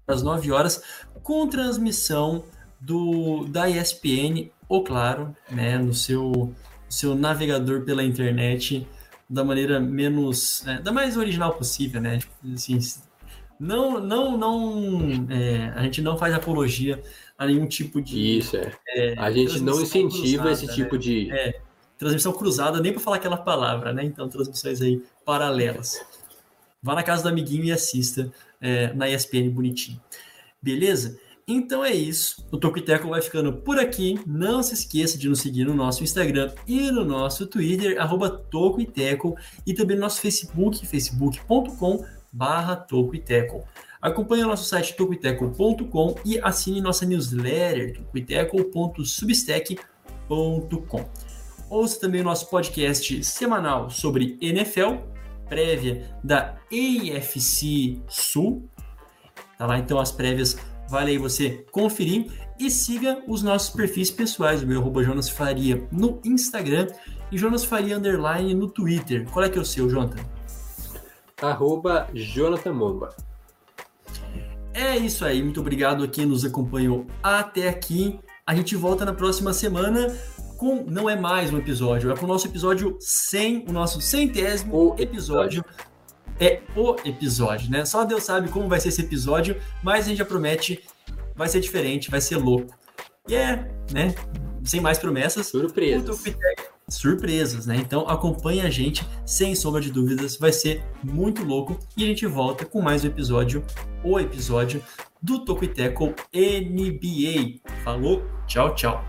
às 9 horas, com transmissão do, da ESPN, ou claro, né, no seu, seu navegador pela internet, da maneira menos. É, da mais original possível, né? Tipo, assim, não, não, não. É, a gente não faz apologia a nenhum tipo de. Isso, é. é a gente não incentiva cruzada, esse tipo né? de. É, transmissão cruzada, nem para falar aquela palavra, né? Então, transmissões aí paralelas. Vá na casa do amiguinho e assista é, na ESPN bonitinho. Beleza? Então é isso. O Tocoiteco vai ficando por aqui. Não se esqueça de nos seguir no nosso Instagram e no nosso Twitter, arroba e também no nosso Facebook, facebook.com barra. Acompanhe o nosso site tocoiteco.com e assine nossa newsletter tocoiteco.substack.com. Ouça também o nosso podcast semanal sobre NFL prévia da AFC Sul. Tá lá então as prévias, vale aí você conferir e siga os nossos perfis pessoais, o meu arroba Jonas Faria no Instagram e Jonas Faria Underline no Twitter. Qual é que é o seu, Jonathan? Arroba Jonathan Momba. É isso aí, muito obrigado a quem nos acompanhou até aqui. A gente volta na próxima semana com não é mais um episódio, é com o nosso episódio 100, o nosso centésimo o episódio. É o episódio, né? Só Deus sabe como vai ser esse episódio, mas a gente já promete, vai ser diferente, vai ser louco. E é, né? Sem mais promessas. Surpresa. surpresas, né? Então acompanhe a gente, sem sombra de dúvidas, vai ser muito louco e a gente volta com mais um episódio, o episódio do Toco e Teco NBA. Falou, tchau, tchau.